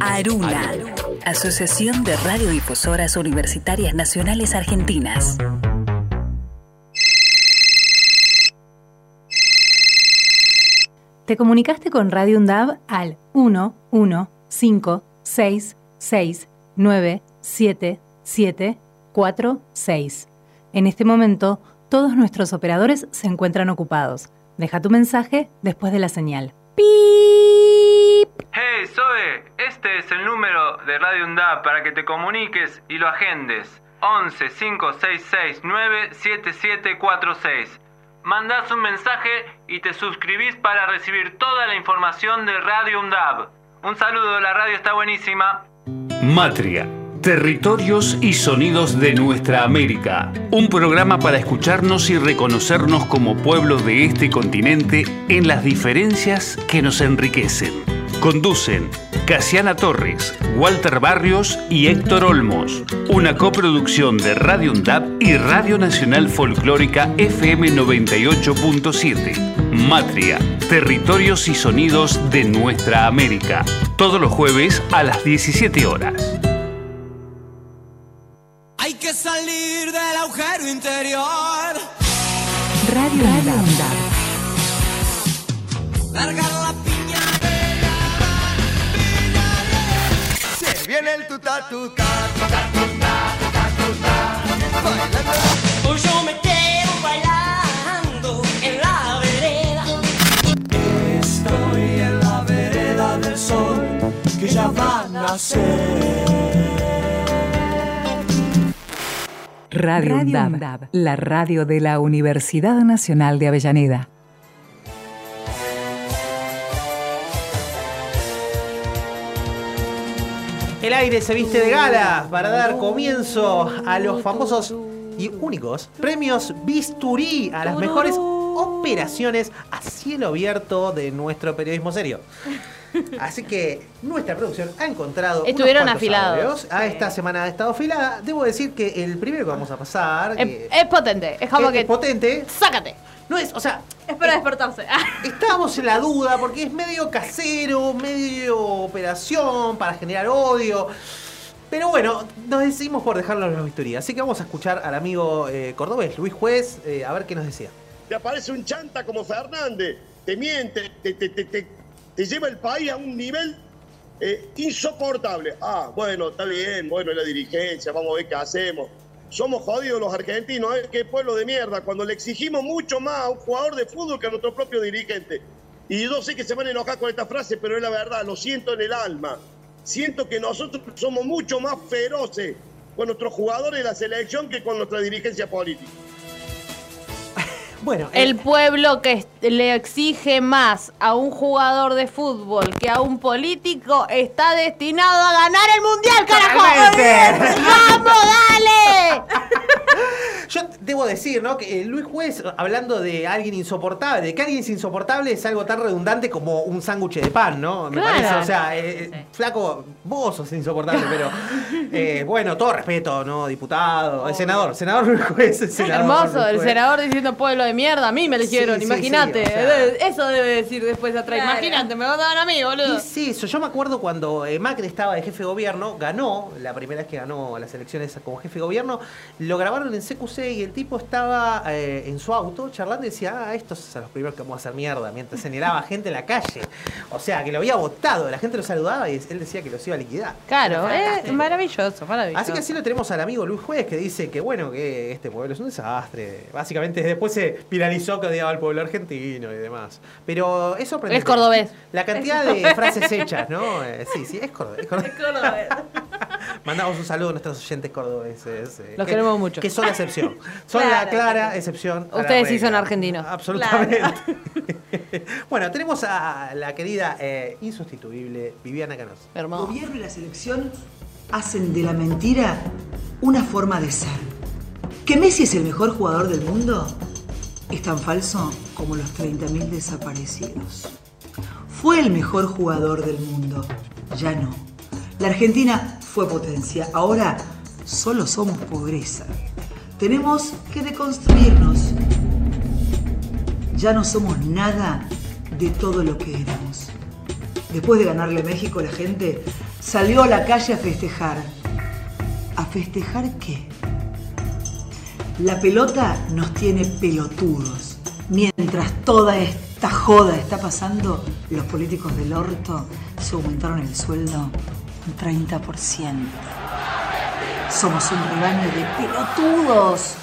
Aruna, Asociación de Radiodifusoras Universitarias Nacionales Argentinas. Te comunicaste con Radio UNDAB al 1 1 5 6 6 9 7 7 4 6. En este momento, todos nuestros operadores se encuentran ocupados. Deja tu mensaje después de la señal. Hey, Zoe, este es el número de Radio UNDAP para que te comuniques y lo agendes. 11 566 97746. Mandás un mensaje y te suscribís para recibir toda la información de Radio UNDAB. Un saludo, la radio está buenísima. Matria. Territorios y sonidos de nuestra América. Un programa para escucharnos y reconocernos como pueblos de este continente en las diferencias que nos enriquecen. Conducen Casiana Torres, Walter Barrios y Héctor Olmos. Una coproducción de Radio UNDAP y Radio Nacional Folclórica FM 98.7. Matria, territorios y sonidos de nuestra América. Todos los jueves a las 17 horas. Hay que salir del agujero interior. Radio UNDAB. Largar Viene el tuta tuta, tuta tuta, tuta tuta. Bailando. Hoy yo me quedo bailando en la vereda. Estoy en la vereda del sol que ya va a nacer. Radio, UNDAB, la radio de la Universidad Nacional de Avellaneda. El aire se viste de gala para dar comienzo a los famosos y únicos premios Bisturí a las mejores operaciones a cielo abierto de nuestro periodismo serio. Así que nuestra producción ha encontrado. Estuvieron afilados. A esta semana ha estado afilada. Debo decir que el primero que vamos a pasar. Es, que- es potente. Es como es que. potente. ¡Sácate! No es, o sea, Es para despertarse. Estábamos en la duda porque es medio casero, medio operación para generar odio. Pero bueno, nos decidimos por dejarlo en la historia. Así que vamos a escuchar al amigo eh, cordobés, Luis Juez, eh, a ver qué nos decía. te aparece un chanta como Fernández, te miente, te, te- te- te- te lleva el país a un nivel eh, insoportable. Ah, bueno, está bien, bueno, la dirigencia, vamos a ver qué hacemos. Somos jodidos los argentinos, ¿eh? qué pueblo de mierda, cuando le exigimos mucho más a un jugador de fútbol que a nuestro propio dirigente. Y yo sé que se van a enojar con esta frase, pero es la verdad, lo siento en el alma. Siento que nosotros somos mucho más feroces con nuestros jugadores de la selección que con nuestra dirigencia política. Bueno, eh, El pueblo que le exige más a un jugador de fútbol que a un político está destinado a ganar el mundial, carajo. ¡Vamos, dale! Yo debo decir, ¿no? Que Luis Juez, hablando de alguien insoportable, de que alguien es insoportable es algo tan redundante como un sándwich de pan, ¿no? Me Claro. parece, o sea, eh, eh, flaco, vos sos insoportable, pero eh, bueno, todo respeto, ¿no? Diputado, el senador, senador Luis Juez, el senador. Hermoso, Luis el senador diciendo pueblo de mierda, a mí me eligieron, Sí, sí, imagínate. sí, o sea. Eso debe decir después atrás. Claro. Imagínate, me votaban a mí, boludo. Es eso, yo me acuerdo cuando eh, Macri estaba de jefe de gobierno, ganó, la primera vez que ganó las elecciones como jefe de gobierno, lo grabaron en CQC y el tipo estaba eh, en su auto charlando y decía, ah, estos son los primeros que vamos a hacer mierda, mientras señalaba gente en la calle. O sea, que lo había votado, la gente lo saludaba y él decía que los iba a liquidar. Claro, es fantástico. maravilloso, maravilloso. Así que así lo tenemos al amigo Luis Juez que dice que bueno, que este pueblo es un desastre. Básicamente después se viralizó que odiaba al pueblo argentino y demás. Pero es sorprendente. Es cordobés. La cantidad de frases hechas, ¿no? Eh, sí, sí, es cordobés. es cordobés. Mandamos un saludo a nuestros oyentes cordobeses. eh, Los que- queremos mucho. Que son la excepción. Son la Claro. clara excepción. Ustedes sí son argentinos. Absolutamente. bueno, tenemos a la querida eh, insustituible Viviana Canosa. El gobierno y la selección hacen de la mentira una forma de ser. ¿Que Messi es el mejor jugador del mundo? Es tan falso como los 30.000 desaparecidos. Fue el mejor jugador del mundo. Ya no. La Argentina fue potencia. Ahora solo somos pobreza. Tenemos que deconstruirnos. Ya no somos nada de todo lo que éramos. Después de ganarle México, la gente salió a la calle a festejar. ¿A festejar qué? La pelota nos tiene pelotudos. Mientras toda esta joda está pasando, los políticos del orto se aumentaron el sueldo un 30%. Somos un rebaño de pelotudos.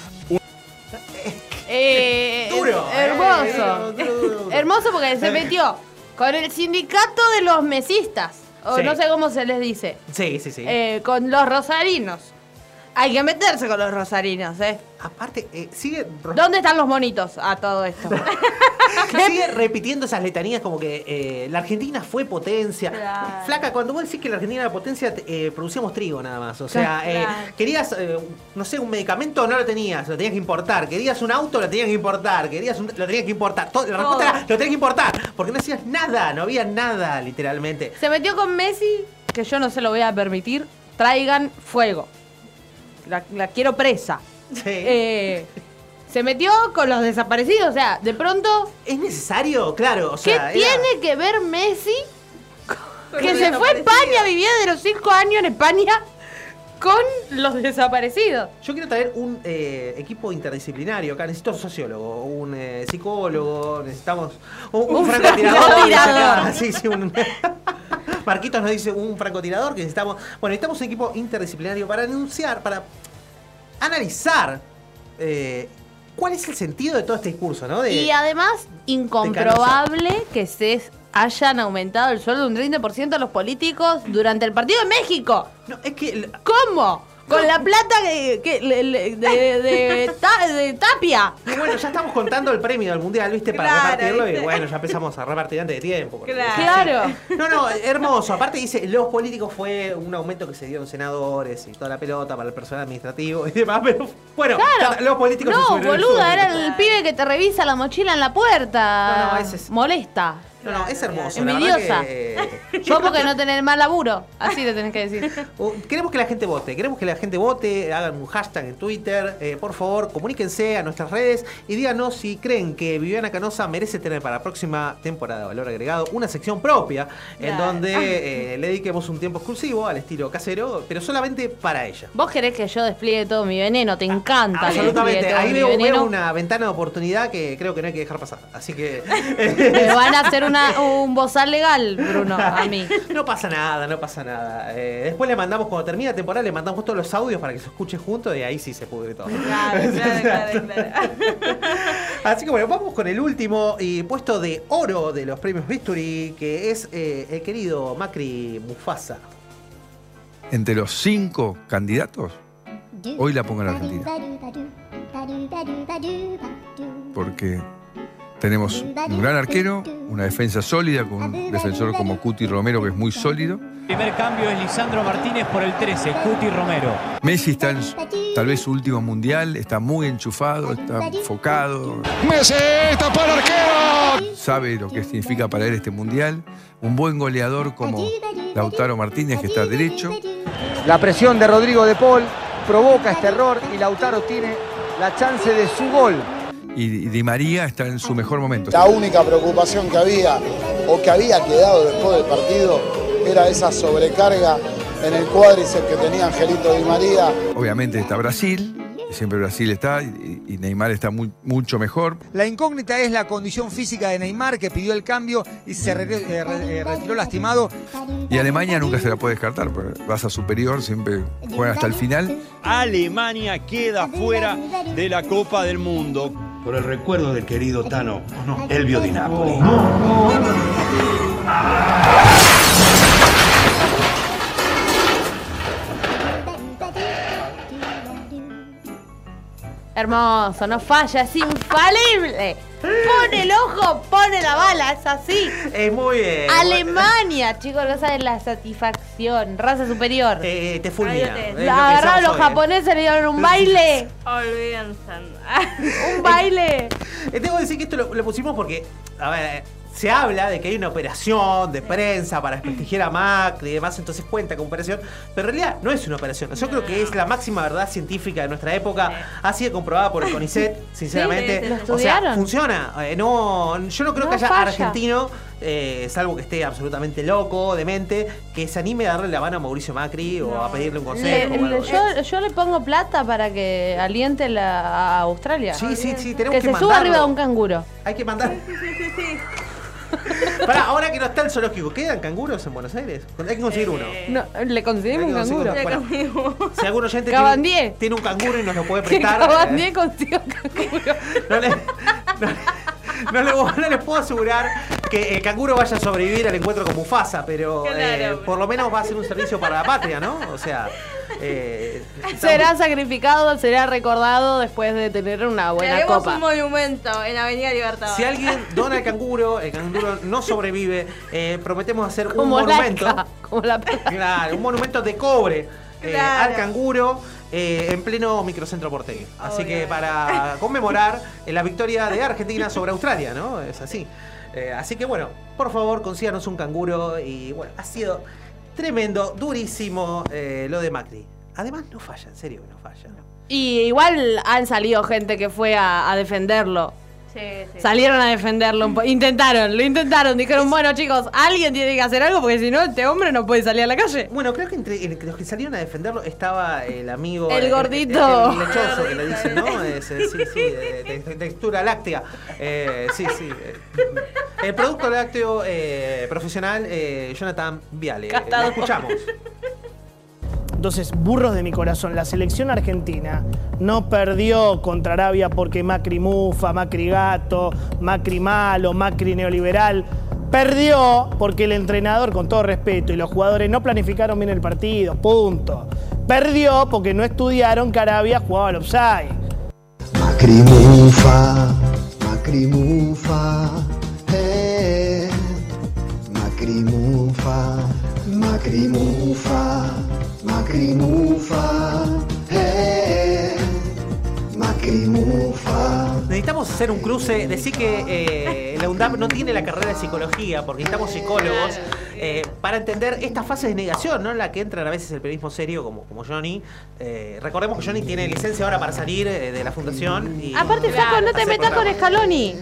Eh, Duro, hermoso. eh, duro, duro, duro. hermoso porque se metió con el sindicato de los mesistas. O Sí. no sé cómo se les dice. Sí, sí, sí. Eh, con los rosarinos. Hay que meterse con los rosarinos, ¿eh? Aparte, eh, sigue, ¿Dónde están los monitos a todo esto? sigue repitiendo esas letanías como que eh, la Argentina fue potencia. Claro. Flaca, cuando vos decís que la Argentina era potencia, te- eh, producíamos trigo nada más. O sea, Claro. querías, no sé, un medicamento, no lo tenías, lo tenías que importar. Querías un auto, lo tenías que importar. Querías un, lo tenías que importar. Todo- la respuesta era, lo tenías que importar. Porque no hacías nada, no había nada, literalmente. Se metió con Messi, que yo no se lo voy a permitir. Traigan fuego. La, la quiero presa. Eh, se metió con los desaparecidos. O sea, de pronto. ¿Es necesario? Claro. O ¿Qué era- tiene que ver Messi? Con que se fue a. España, vivía de los cinco años en España con los desaparecidos. Yo quiero traer un eh, equipo interdisciplinario acá. Necesito un sociólogo, un eh, psicólogo, necesitamos un, un Un francotirador. Sí, sí, un- Marquitos nos dice un francotirador que necesitamos. Bueno, necesitamos un equipo interdisciplinario para anunciar, para analizar eh, cuál es el sentido de todo este discurso, ¿no? De, Y además, incomprobable que se hayan aumentado el sueldo un 30% a los políticos durante el partido de México. No, es que. ¿Cómo? Con la plata de, de ta- de Tapia. Y bueno, ya estamos contando el premio del mundial, ¿viste? Para Claro, repartirlo. Y bueno, ya empezamos a repartir antes de tiempo. Claro. No, no, hermoso. Aparte dice, los políticos fue un aumento que se dio en senadores y toda la pelota para el personal administrativo y demás, pero bueno, Claro. los políticos se No, al boluda, era el pibe que te revisa la mochila en la puerta. No, no, ese es- Molesta. No, no, es hermoso. Envidiosa. que- Yo porque no tener mal laburo. Así le tenés que decir. Uh, Queremos que la gente vote, queremos que la gente vote, hagan un hashtag en Twitter, eh, por favor, comuníquense a nuestras redes y díganos si creen que Viviana Canosa merece tener para la próxima temporada de Valor Agregado una sección propia en donde eh, le dediquemos un tiempo exclusivo al estilo casero, pero solamente para ella. Vos querés que yo despliegue todo mi veneno, te encanta. Absolutamente, ahí veo, una ventana de oportunidad que creo que no hay que dejar pasar. Así que. Van a hacer una, un bozal legal, Bruno, a mí. No pasa nada, no pasa nada. Eh, después le mandamos, cuando termina la temporada, le mandamos todos los audios para que se escuche juntos y ahí sí se pudre todo. Claro, claro, claro, claro. Así que bueno, vamos con el último y puesto de oro de los premios Victory, que es eh, el querido Macri Mufasa. Entre los cinco candidatos, hoy la pongo en Argentina. Porque tenemos un gran arquero, una defensa sólida, con un defensor como Cuti Romero, que es muy sólido. Primer cambio es Lisandro Martínez por el 13, Cuti Romero. Messi está en tal vez su último mundial, está muy enchufado, está enfocado. Messi, tapó el arquero. sabe lo que significa para él este mundial. Un buen goleador como Lautaro Martínez, que está derecho. La presión de Rodrigo de Paul provoca este error y Lautaro tiene la chance de su gol. Y, Di María está en su mejor momento. La única preocupación que había o que había quedado después del partido era esa sobrecarga en el cuádriceps que tenía Angelito Di María. Obviamente está Brasil, siempre Brasil está y, Neymar está muy- mucho mejor. La incógnita es la condición física de Neymar, que pidió el cambio y se re- eh, re- eh, retiró lastimado. Y Alemania nunca se la puede descartar, porque raza superior, siempre juega hasta el final. Alemania queda fuera de la Copa del Mundo. Por el recuerdo del querido Tano, Elvio Di Napoli. Hermoso, no falla, es infalible. Pone el ojo, pone la bala, es así. Es muy bien. Alemania, chicos, no saben la satisfacción. Raza superior. Eh, te fulmina. Lo Agarraron somos los hoy, ¿eh? japoneses, le dieron un baile. Olvídense. Un baile. Eh, Tengo que decir que esto lo, lo pusimos porque, a ver, eh, se habla de que hay una operación de prensa para desprestigiar a Macri y demás, entonces cuenta como operación, pero en realidad no es una operación. Yo creo que es la máxima verdad científica de nuestra época, ha sido comprobada por el CONICET, sinceramente. Sí, lo o sea, funciona. Eh, no, yo no creo No que haya falla. argentino, eh, salvo que esté absolutamente loco, demente, que se anime a darle la mano a Mauricio Macri o a pedirle un Le- consejo. le- yo, yo le pongo plata para que aliente la, a Australia. Sí, sí, sí, tenemos que que se suba arriba de un canguro. Hay que mandar. Ahora que no está el zoológico, ¿quedan canguros en Buenos Aires? Hay que conseguir uno. No, le conseguimos un canguro. bueno, si algún oyente Cabandier. tiene, tiene un canguro y nos lo puede Que prestar. Un canguro. eh, no, le, no, no le- no les puedo asegurar que el canguro vaya a sobrevivir al encuentro con Mufasa, pero eh, por lo menos va a ser un servicio para la patria, ¿no? O sea, eh, Será sacrificado, será recordado después de tener una buena haremos copa. un monumento en Avenida Libertador. Si alguien dona el canguro, el canguro no sobrevive, eh, prometemos hacer un Como monumento. Laika, como la Claro, un monumento de cobre eh, Claro. al canguro eh, en pleno microcentro porteño. Así que para conmemorar eh, la victoria de Argentina sobre Australia, ¿no? Es así. Eh, así que bueno, por favor, consíganos un canguro y bueno, ha sido tremendo, durísimo eh, lo de Macri. Además, no falla, en serio no falla. Y igual han salido gente que fue a defenderlo. Sí, sí. Salieron a defenderlo. un po- Intentaron, lo intentaron. Dijeron, bueno, chicos, alguien tiene que hacer algo porque si no, este hombre no puede salir a la calle. Bueno, creo que entre entre los que salieron a defenderlo estaba el amigo. El gordito. El, el lechoso que le dicen, ¿no? Sí, sí, de, de- de textura láctea. Eh, sí, sí. El producto lácteo eh, profesional, eh, Jonathan Viale. Eh, Lo escuchamos. Entonces, burros de mi corazón, la selección argentina no perdió contra Arabia porque Macri mufa, Macri gato, Macri malo, Macri neoliberal. Perdió porque el entrenador, con todo respeto, y los jugadores no planificaron bien el partido, punto. Perdió porque no estudiaron que Arabia jugaba al offside. Macrimufa, Macrimufa, eh. Macrimufa, Eh. Necesitamos hacer un cruce, decir que eh, la UNDAP no tiene la carrera de psicología, porque necesitamos psicólogos, eh, para entender esta fase de negación, ¿no? En la que entran a veces el periodismo serio, como, como Johnny. Eh, recordemos que Johnny tiene licencia ahora para salir eh, de la fundación. Y, Aparte, Flaco, no te metas con. Scaloni.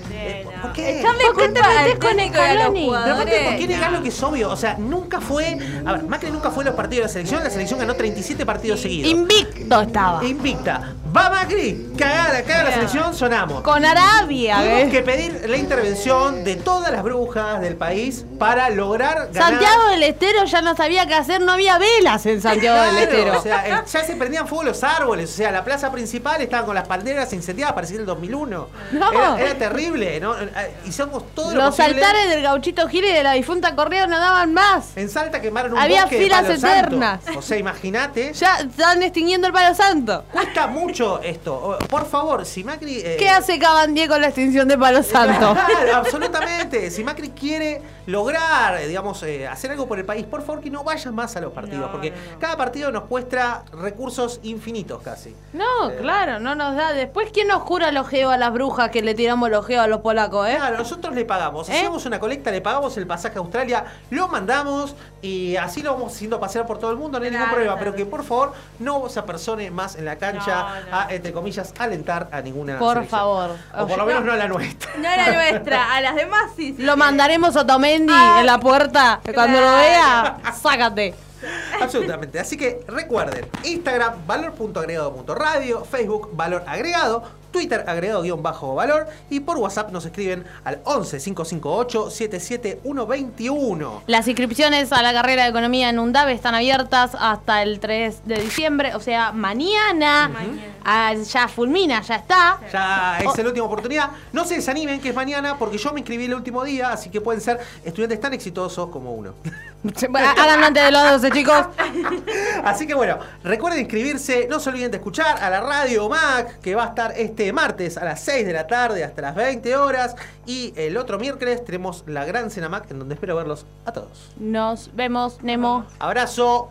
¿Por qué? ¿Por qué te metes con Scaloni? Pero aparte, ¿por qué negar lo que es obvio? O sea, nunca fue. A ver, Macri nunca fue a los partidos de la selección. La selección ganó 37 partidos seguidos. Invicto estaba. Invicta. Va Macri, cagada, caga la selección, sonamos. Con Arabia, Tuvimos que pedir la intervención de todas las brujas del país para lograr ganar. Santiago del Estero ya no sabía qué hacer, no había velas en Santiago del Estero. O sea, ya se prendían fuego los árboles. O sea, la plaza principal estaba con las banderas incendiadas, parecía el 2001. No. Era, era terrible, ¿no? Hicimos todo lo Los altares del gauchito Gil y de la difunta Correo no daban más. En Salta quemaron un Había bosque de filas santo. eternas. O sea, imagínate. Ya están extinguiendo el palo santo. Cuesta mucho esto. Por favor, si Macri. eh, ¿Qué hace Cabandier con la extinción de palo santo? Claro, absolutamente. Si Macri quiere lograr, eh, digamos, eh, hacer algo por el país, por favor que no vayan más a los partidos, porque cada partido nos cuesta recursos infinitos casi. No, claro, no nos da. Después, ¿quién nos jura el ojeo a las brujas que le tiramos el ojeo a los polacos, eh? Claro, nosotros le pagamos, ¿Eh? hacemos una colecta, le pagamos el pasaje a Australia, lo mandamos y así lo vamos haciendo pasear por todo el mundo, no hay ningún problema, pero que por favor no se apersone más en la cancha a, entre comillas, alentar a ninguna Por selección. favor. O por lo menos no a la nuestra. No era nuestra, a las demás sí. sí. Lo mandaremos a Tomendi en la puerta. Que Cuando lo vea, sácate. Absolutamente. Así que recuerden, Instagram valor.agregado.radio, Facebook valor agregado, Twitter agregado guion bajo valor y por WhatsApp nos escriben al 11 558 77121. Las inscripciones a la carrera de economía en UNDAB están abiertas hasta el 3 de diciembre, o sea, mañana. Ah, ya fulmina, ya está. Ya Oh. es la última oportunidad. No se desanimen que es mañana porque yo me inscribí el último día, así que pueden ser estudiantes tan exitosos como uno. Háganlo antes de los 12, chicos. Así que bueno, recuerden inscribirse, no se olviden de escuchar a la Radio Mac, que va a estar este martes a las 6 de la tarde hasta las 20 horas. Y el otro miércoles tenemos la gran cena Mac, en donde espero verlos a todos. Nos vemos, Nemo. Abrazo.